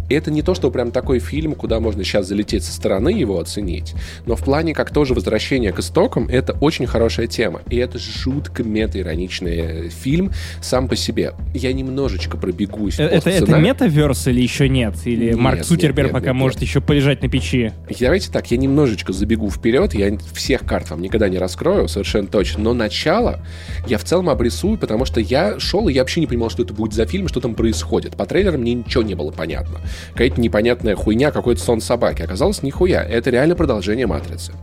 S1: Это не то, что прям такой фильм, куда можно сейчас залететь со стороны его оценить. Но в плане как тоже возвращение к истокам, это очень хорошая тема. И это жутко мета-ироничный э, фильм сам по себе. Я немножечко пробегусь
S2: Э, Это, это метаверс или еще нет? Или
S1: Нет,
S2: Марк
S1: нет,
S2: Цукерберг
S1: нет,
S2: пока
S1: нет,
S2: может еще полежать на печи?
S1: Давайте так, я немножечко забегу вперед, я всех карт вам никогда не раскрою, совершенно точно, но начало я в целом обрисую, потому что я шел, и я вообще не понимал, что это будет за фильм, что там происходит. По трейлерам мне ничего не было понятно. Какая-то непонятная хуйня, какой-то сон собаки. Оказалось, нихуя, это реально продолжение «Матрицы».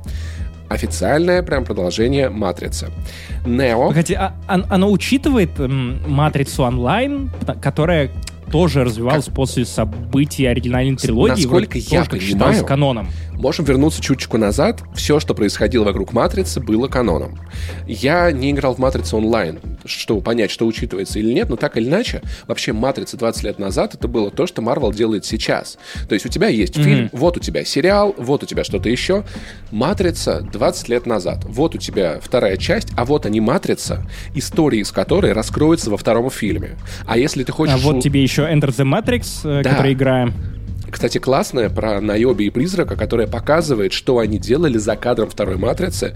S1: Официальное прям продолжение «Матрицы». Нео...
S2: Погоди, а, он- оно учитывает матрицу онлайн, которая тоже развивалась после событий оригинальной трилогии?
S1: насколько я
S2: тоже, как
S1: понимаю,
S2: каноном.
S1: Можем вернуться чуточку назад. Все, что происходило вокруг Матрицы, было каноном. Я не играл в Матрицу онлайн, чтобы понять, что учитывается или нет, но так или иначе, вообще Матрица 20 лет назад это было то, что Марвел делает сейчас. То есть у тебя есть фильм, вот у тебя сериал, вот у тебя что-то еще. Матрица 20 лет назад. Вот у тебя вторая часть, а вот они Матрица, истории из которой раскроются во втором фильме. А если ты хочешь...
S2: А вот тебе еще Enter the Matrix, э,
S1: Да.
S2: который играем.
S1: Кстати, классная про Найоби и Призрака, которая показывает, что они делали за кадром второй матрицы.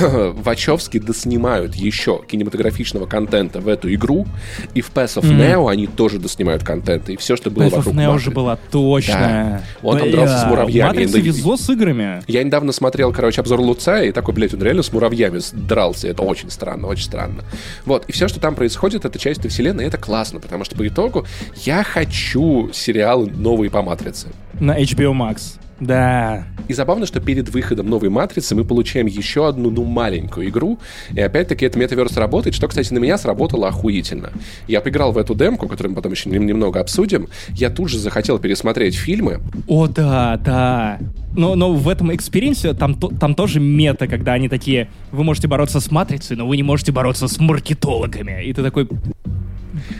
S1: Вачовски доснимают еще кинематографичного контента в эту игру, и в Pass of Neo они тоже доснимают контент, и все, что было
S2: of
S1: вокруг
S2: Neo
S1: Матри-
S2: уже была точно.
S1: Да. Он там дрался с муравьями.
S2: Матрице
S1: Да.
S2: везло с играми.
S1: Я недавно смотрел, короче, обзор Луцая, и такой, блядь, он реально с муравьями дрался. Это очень странно, очень странно. Вот, и все, что там происходит, это часть этой вселенной, и это классно, потому что по итогу я хочу сериалы новые по Матрице.
S2: На HBO Max. Да.
S1: И забавно, что перед выходом новой матрицы мы получаем еще одну, ну, маленькую игру. И опять-таки это metaverse работает, что, кстати, на меня сработало охуительно. Я поиграл в эту демку, которую мы потом еще нем- немного обсудим. Я тут же захотел пересмотреть фильмы.
S2: О, да, да. Но, но в этом experience е там, там тоже мета, когда они такие, вы можете бороться с матрицей, но вы не можете бороться с маркетологами. И ты такой,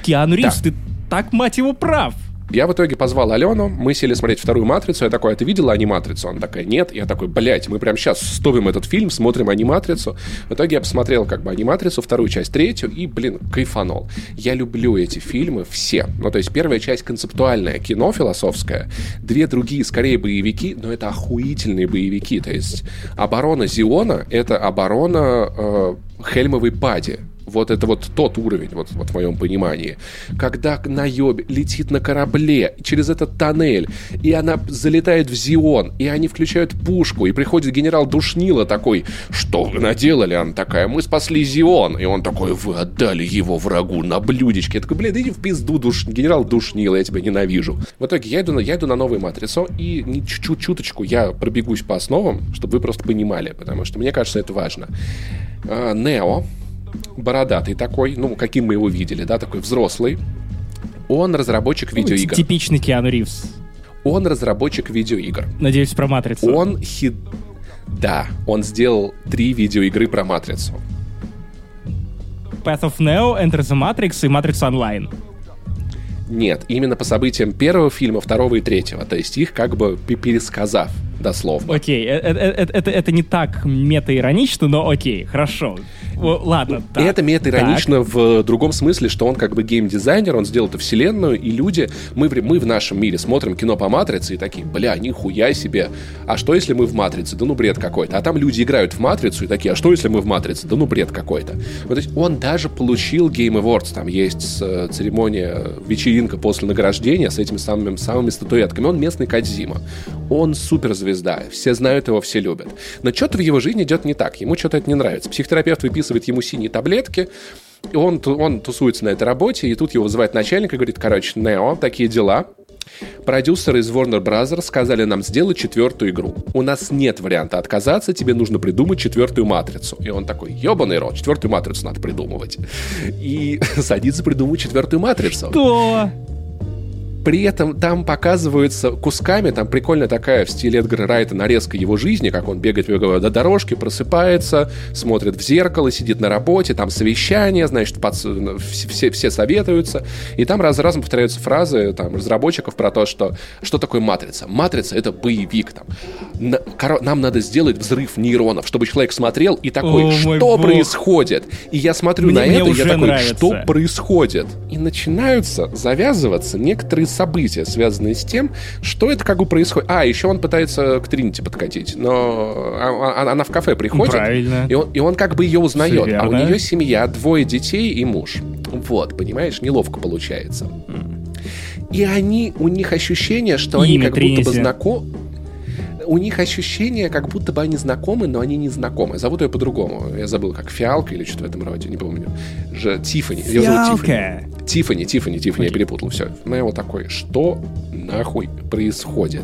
S2: Киану Ривз,
S1: Да.
S2: ты так, мать его, прав.
S1: Я в итоге позвал Алену, мы сели смотреть вторую «Матрицу», я такой, а ты видела аниматрицу? Она такая, нет. Я такой, блядь, мы прямо сейчас стопим этот фильм, смотрим аниматрицу. В итоге я посмотрел как бы аниматрицу, вторую часть, третью, и, блин, кайфанул. Я люблю эти фильмы все. Ну, то есть первая часть концептуальное кино философское, две другие скорее боевики, но это охуительные боевики. То есть оборона Зиона — это оборона э, Хельмовой Пади. Вот это вот тот уровень, вот, вот в моем понимании. Когда Найоби летит на корабле через этот тоннель, и она залетает в Зион, и они включают пушку, и приходит генерал Душнила такой, что вы наделали? Она такая, мы спасли Зион. И он такой, вы отдали его врагу на блюдечке. Я такой, блин, иди в пизду, душ... генерал Душнила, я тебя ненавижу. В итоге я иду на, я иду на новую матрицу, и чуть-чуть, чуточку я пробегусь по основам, чтобы вы просто понимали, потому что мне кажется, это важно. А, Нео, бородатый такой, ну, каким мы его видели, да, такой взрослый. Он разработчик видеоигр.
S2: Типичный Киану Ривз.
S1: Он разработчик видеоигр.
S2: Надеюсь, про матрицу.
S1: Он хит... Да, он сделал три видеоигры про Матрицу.
S2: Path of Neo, Enter the Matrix и Matrix Online.
S1: Нет, именно по событиям первого фильма, второго и третьего. То есть их как бы пе- пересказав дословно.
S2: Окей, э- э- э- это, это не так мета-иронично, но окей, хорошо. ладно.
S1: И это мета-иронично в другом смысле, что он как бы геймдизайнер, он сделал эту вселенную, и люди, мы, мы в нашем мире смотрим кино по Матрице и такие, бля, нихуя себе, а что если мы в Матрице? Да ну бред какой-то. А там люди играют в Матрицу и такие, а что если мы в Матрице? Да ну бред какой-то. Вот, то есть он даже получил Game Awards, там есть церемония, вечеринка после награждения с этими самыми, самыми статуэтками. Он местный Кадзима. Он суперзвезда, все знают его, все любят. Но что-то в его жизни идет не так, ему что-то это не нравится. Психотерапевт выписывает ему синие таблетки, и он, он тусуется на этой работе, и тут его вызывает начальник и говорит, короче, Нео, такие дела, Продюсеры из Warner Bros. сказали нам сделать четвертую игру. У нас нет варианта отказаться, тебе нужно придумать четвертую матрицу. И он такой, ебаный рот, четвертую матрицу надо придумывать. И садится придумывать четвертую матрицу.
S2: Что?
S1: При этом там показываются кусками, там прикольная такая в стиле Эдгара Райта нарезка его жизни, как он бегает до дорожки, просыпается, смотрит в зеркало, сидит на работе, там совещание, значит, под, все, все советуются, и там раз за разом повторяются фразы там, разработчиков про то, что что такое матрица. Матрица — это боевик. Там. На, нам надо сделать взрыв нейронов, чтобы человек смотрел и такой, О, что происходит? И я смотрю мне, на мне это, и я такой, нравится. что происходит? И начинаются завязываться некоторые события, связанные с тем, что это как бы происходит. А, еще он пытается к Тринити подкатить, но а, а, она в кафе приходит,
S2: Правильно.
S1: И, он, и он как бы ее узнает, а у нее семья, двое детей и муж. Вот, понимаешь, неловко получается. И они, у них ощущение, что Имя они как Тринити. будто бы знакомы у них ощущение, как будто бы они знакомы, но они не знакомы. Зовут ее по-другому. Я забыл, как Фиалка или что-то в этом роде, не помню. Же Тифани. Ее зовут Тифани. Тифани, Тифани, Тифани, я перепутал, все. Ну, я вот такой, что нахуй происходит?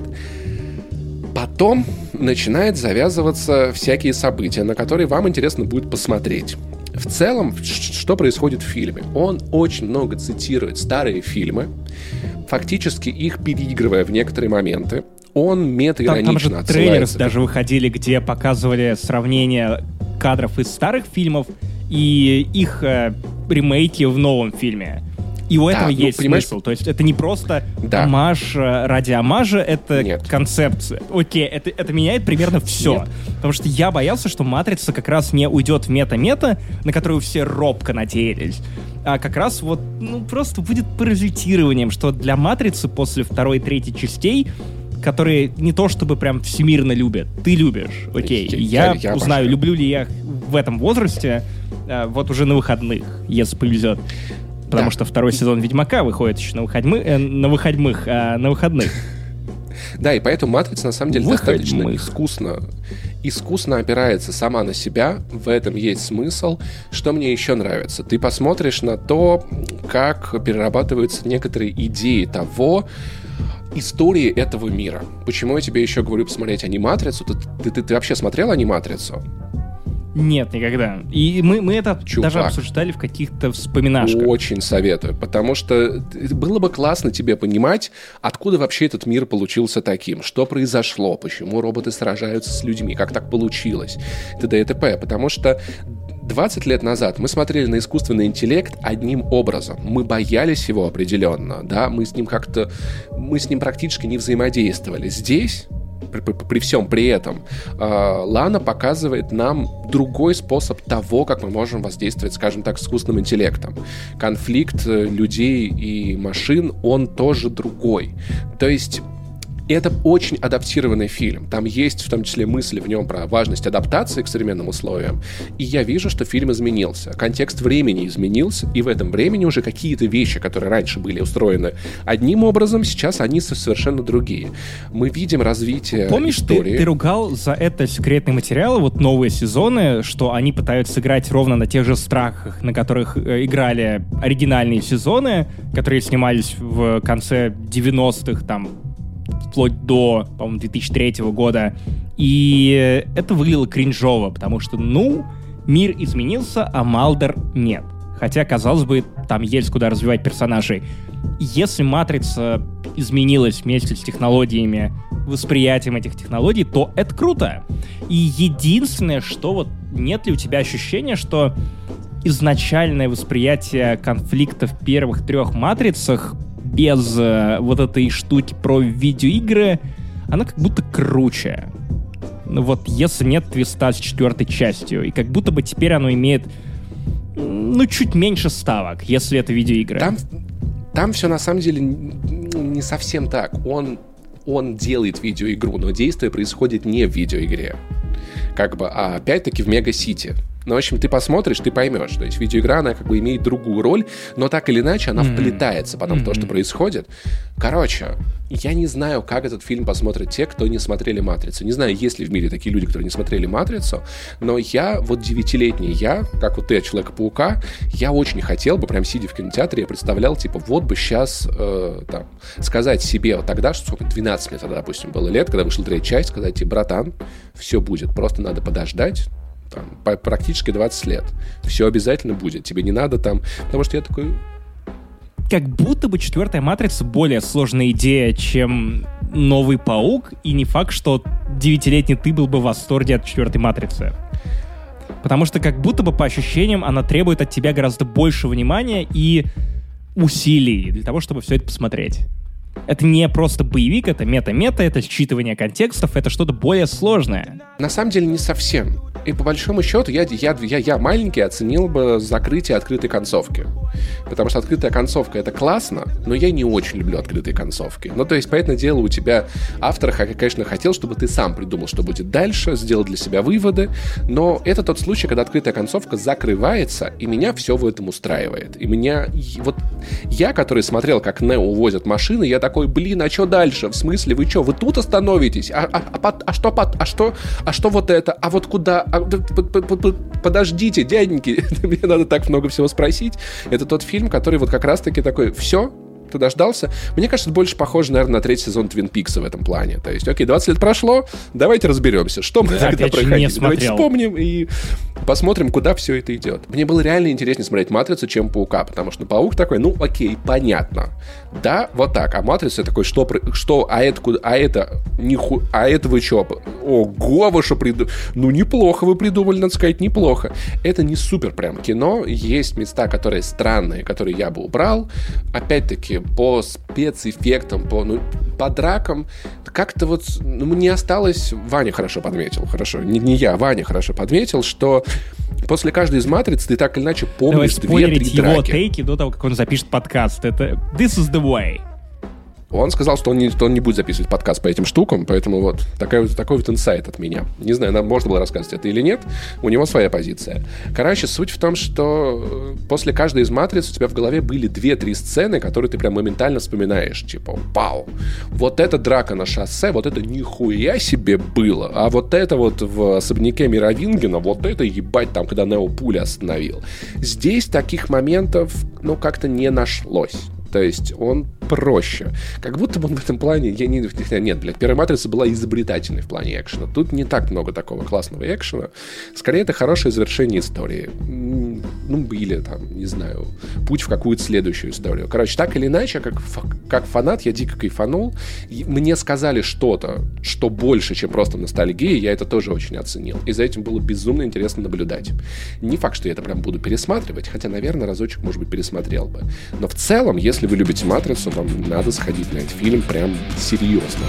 S1: Потом начинает завязываться всякие события, на которые вам интересно будет посмотреть. В целом, что происходит в фильме? Он очень много цитирует старые фильмы, фактически их переигрывая в некоторые моменты он мета-иронично
S2: Там, там же трейлеры даже выходили, где показывали сравнение кадров из старых фильмов и их э, ремейки в новом фильме. И у да, этого ну, есть понимаешь... смысл. То есть это не просто да. амаж э, ради амажа, это Нет. концепция. Окей, это, это меняет примерно все. Нет. Потому что я боялся, что «Матрица» как раз не уйдет в мета-мета, на которую все робко надеялись. А как раз вот, ну, просто будет паразитированием, что для «Матрицы» после второй и третьей частей которые не то чтобы прям всемирно любят. Ты любишь, окей. Я, я, я узнаю, люблю ли я в этом возрасте, э, вот уже на выходных, если повезет. Потому да. что второй сезон Ведьмака выходит еще на, выходьмы, э, на выходных, э, на выходных.
S1: Да, и поэтому «Матрица» на самом деле достаточно искусно, искусно опирается сама на себя. В этом есть смысл. Что мне еще нравится? Ты посмотришь на то, как перерабатываются некоторые идеи того, истории этого мира. Почему я тебе еще говорю посмотреть аниматрицу? Ты, ты, ты, ты вообще смотрел аниматрицу?
S2: Нет, никогда. И мы, мы это Чувак, даже обсуждали в каких-то вспоминашках.
S1: Очень советую, потому что было бы классно тебе понимать, откуда вообще этот мир получился таким, что произошло, почему роботы сражаются с людьми, как так получилось, т.д. и т.п. Потому что 20 лет назад мы смотрели на искусственный интеллект одним образом. Мы боялись его определенно, да, мы с ним как-то, мы с ним практически не взаимодействовали. Здесь при, при, при всем при этом э, Лана показывает нам другой способ того, как мы можем воздействовать, скажем так, с искусственным интеллектом. Конфликт э, людей и машин, он тоже другой. То есть и это очень адаптированный фильм. Там есть в том числе мысли в нем про важность адаптации к современным условиям. И я вижу, что фильм изменился. Контекст времени изменился, и в этом времени уже какие-то вещи, которые раньше были устроены одним образом, сейчас они совершенно другие. Мы видим развитие
S2: Помнишь,
S1: истории.
S2: Ты, ты ругал за это секретные материалы, вот новые сезоны, что они пытаются сыграть ровно на тех же страхах, на которых э, играли оригинальные сезоны, которые снимались в конце 90-х, там, вплоть до, по-моему, 2003 года. И это выглядело кринжово, потому что, ну, мир изменился, а Малдер нет. Хотя, казалось бы, там есть куда развивать персонажей. Если «Матрица» изменилась вместе с технологиями, восприятием этих технологий, то это круто. И единственное, что вот нет ли у тебя ощущения, что изначальное восприятие конфликта в первых трех «Матрицах» без э, вот этой штуки про видеоигры, она как будто круче. Ну вот если нет твиста с четвертой частью, и как будто бы теперь оно имеет ну, чуть меньше ставок, если это видеоигры.
S1: Там, там все на самом деле не совсем так. Он, он делает видеоигру, но действие происходит не в видеоигре. Как бы, а опять-таки в Мега-Сити. Ну, в общем, ты посмотришь, ты поймешь. То есть видеоигра, она как бы имеет другую роль, но так или иначе она mm-hmm. вплетается потом mm-hmm. в то, что происходит. Короче, я не знаю, как этот фильм посмотрят те, кто не смотрели «Матрицу». Не знаю, есть ли в мире такие люди, которые не смотрели «Матрицу», но я, вот девятилетний я, как вот ты Человека-паука, я очень хотел бы, прям сидя в кинотеатре, я представлял, типа, вот бы сейчас э, там, сказать себе вот тогда, что сколько, 12 мне тогда, допустим, было лет, когда вышла третья часть, сказать тебе, братан, все будет, просто надо подождать, там, практически 20 лет. Все обязательно будет. Тебе не надо там... Потому что я такой...
S2: Как будто бы четвертая матрица более сложная идея, чем новый паук, и не факт, что девятилетний ты был бы в восторге от четвертой матрицы. Потому что как будто бы по ощущениям она требует от тебя гораздо больше внимания и усилий для того, чтобы все это посмотреть. Это не просто боевик, это мета-мета, это считывание контекстов, это что-то более сложное.
S1: На самом деле не совсем. И по большому счету я, я, я, я маленький оценил бы закрытие открытой концовки. Потому что открытая концовка это классно, но я не очень люблю открытые концовки. Ну, то есть, понятное дело, у тебя автор, конечно, хотел, чтобы ты сам придумал, что будет дальше, сделал для себя выводы, но это тот случай, когда открытая концовка закрывается, и меня все в этом устраивает. И меня... Вот я, который смотрел, как Нео увозят машины, я такой, блин, а что дальше? В смысле, вы что, вы тут остановитесь? А, а, а, а что, а что, а что вот это? А вот куда? А, подождите, дяденьки, мне надо так много всего спросить. Это тот фильм, который вот как раз-таки такой, все, ты дождался. Мне кажется, это больше похоже, наверное, на третий сезон Твин Пикса в этом плане. То есть, окей, 20 лет прошло, давайте разберемся, что мы да, тогда проходили. Давайте вспомним и посмотрим, куда все это идет. Мне было реально интереснее смотреть «Матрицу», чем «Паука», потому что «Паук» такой, ну, окей, понятно. Да, вот так. А «Матрица» такой, что, что а это, а это, ниху, а это вы что? Ого, вы что придумали? Ну, неплохо вы придумали, надо сказать, неплохо. Это не супер прям кино. Есть места, которые странные, которые я бы убрал. Опять-таки, по спецэффектам, по, ну, по дракам, как-то вот ну, мне осталось... Ваня хорошо подметил, хорошо, не, не я, Ваня хорошо подметил, что после каждой из матриц ты так или иначе помнишь две-три
S2: драки. его тейки до того, как он запишет подкаст. Это «This is the way».
S1: Он сказал, что он не, что он не будет записывать подкаст по этим штукам, поэтому вот такой, такой вот инсайт от меня. Не знаю, нам можно было рассказывать это или нет, у него своя позиция. Короче, суть в том, что э, после каждой из матриц у тебя в голове были две-три сцены, которые ты прям моментально вспоминаешь. Типа, вау, вот эта драка на шоссе, вот это нихуя себе было. А вот это вот в особняке Мировингена, вот это ебать там, когда Нео пуля остановил. Здесь таких моментов, ну, как-то не нашлось. То есть он проще. Как будто бы в этом плане... Я не, нет, блядь, первая матрица была изобретательной в плане экшена. Тут не так много такого классного экшена. Скорее, это хорошее завершение истории. Ну, или там, не знаю, путь в какую-то следующую историю. Короче, так или иначе, как, как фанат, я дико кайфанул. Мне сказали что-то, что больше, чем просто ностальгия, я это тоже очень оценил. И за этим было безумно интересно наблюдать. Не факт, что я это прям буду пересматривать, хотя, наверное, разочек, может быть, пересмотрел бы. Но в целом, если если вы любите «Матрицу», вам надо сходить на этот фильм прям серьезно.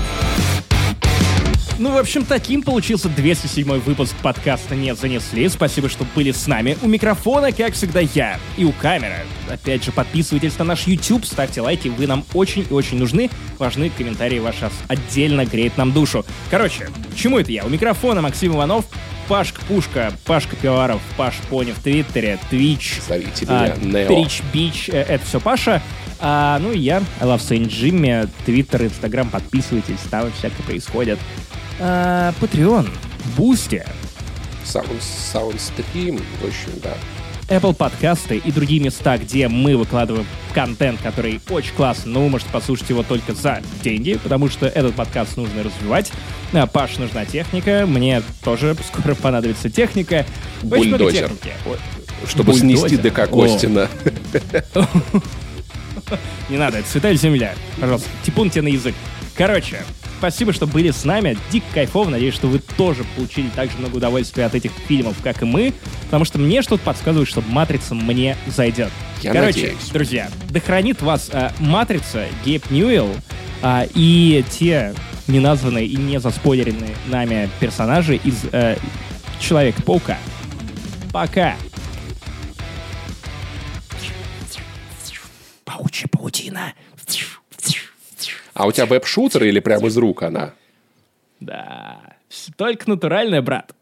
S2: Ну, в общем, таким получился 207 выпуск подкаста «Не занесли». Спасибо, что были с нами. У микрофона, как всегда, я. И у камеры. Опять же, подписывайтесь на наш YouTube, ставьте лайки, вы нам очень и очень нужны. Важны комментарии ваши отдельно греет нам душу. Короче, чему это я? У микрофона Максим Иванов. Пашка Пушка, Пашка Пиваров, Паш Пони в Твиттере, Твич,
S1: меня а,
S2: Бич, э, это все Паша. А, ну и я, I love Saint Jimmy, Твиттер, Инстаграм, подписывайтесь, там всякое происходит. А, Patreon, Boosty.
S1: Sound, Soundstream, в общем, да.
S2: Apple подкасты и другие места, где мы выкладываем контент, который очень классный, но вы можете послушать его только за деньги, потому что этот подкаст нужно развивать. А, Паш, нужна техника, мне тоже скоро понадобится техника.
S1: Бульдозер. Чтобы Бульдозер. снести ДК Костина.
S2: Не надо, это святая земля. Пожалуйста, типун тебе на язык. Короче, спасибо, что были с нами. Дико кайфово. Надеюсь, что вы тоже получили так же много удовольствия от этих фильмов, как и мы. Потому что мне что-то подсказывает, что «Матрица» мне зайдет.
S1: Я
S2: Короче,
S1: надеюсь.
S2: друзья, да хранит вас э, «Матрица», Гейб Ньюэлл э, и те неназванные и не заспойлеренные нами персонажи из э, Человека-паука. Пока! Паучья паутина.
S1: А у тебя веб-шутер или прямо из рук она?
S2: Да. Только натуральная, брат.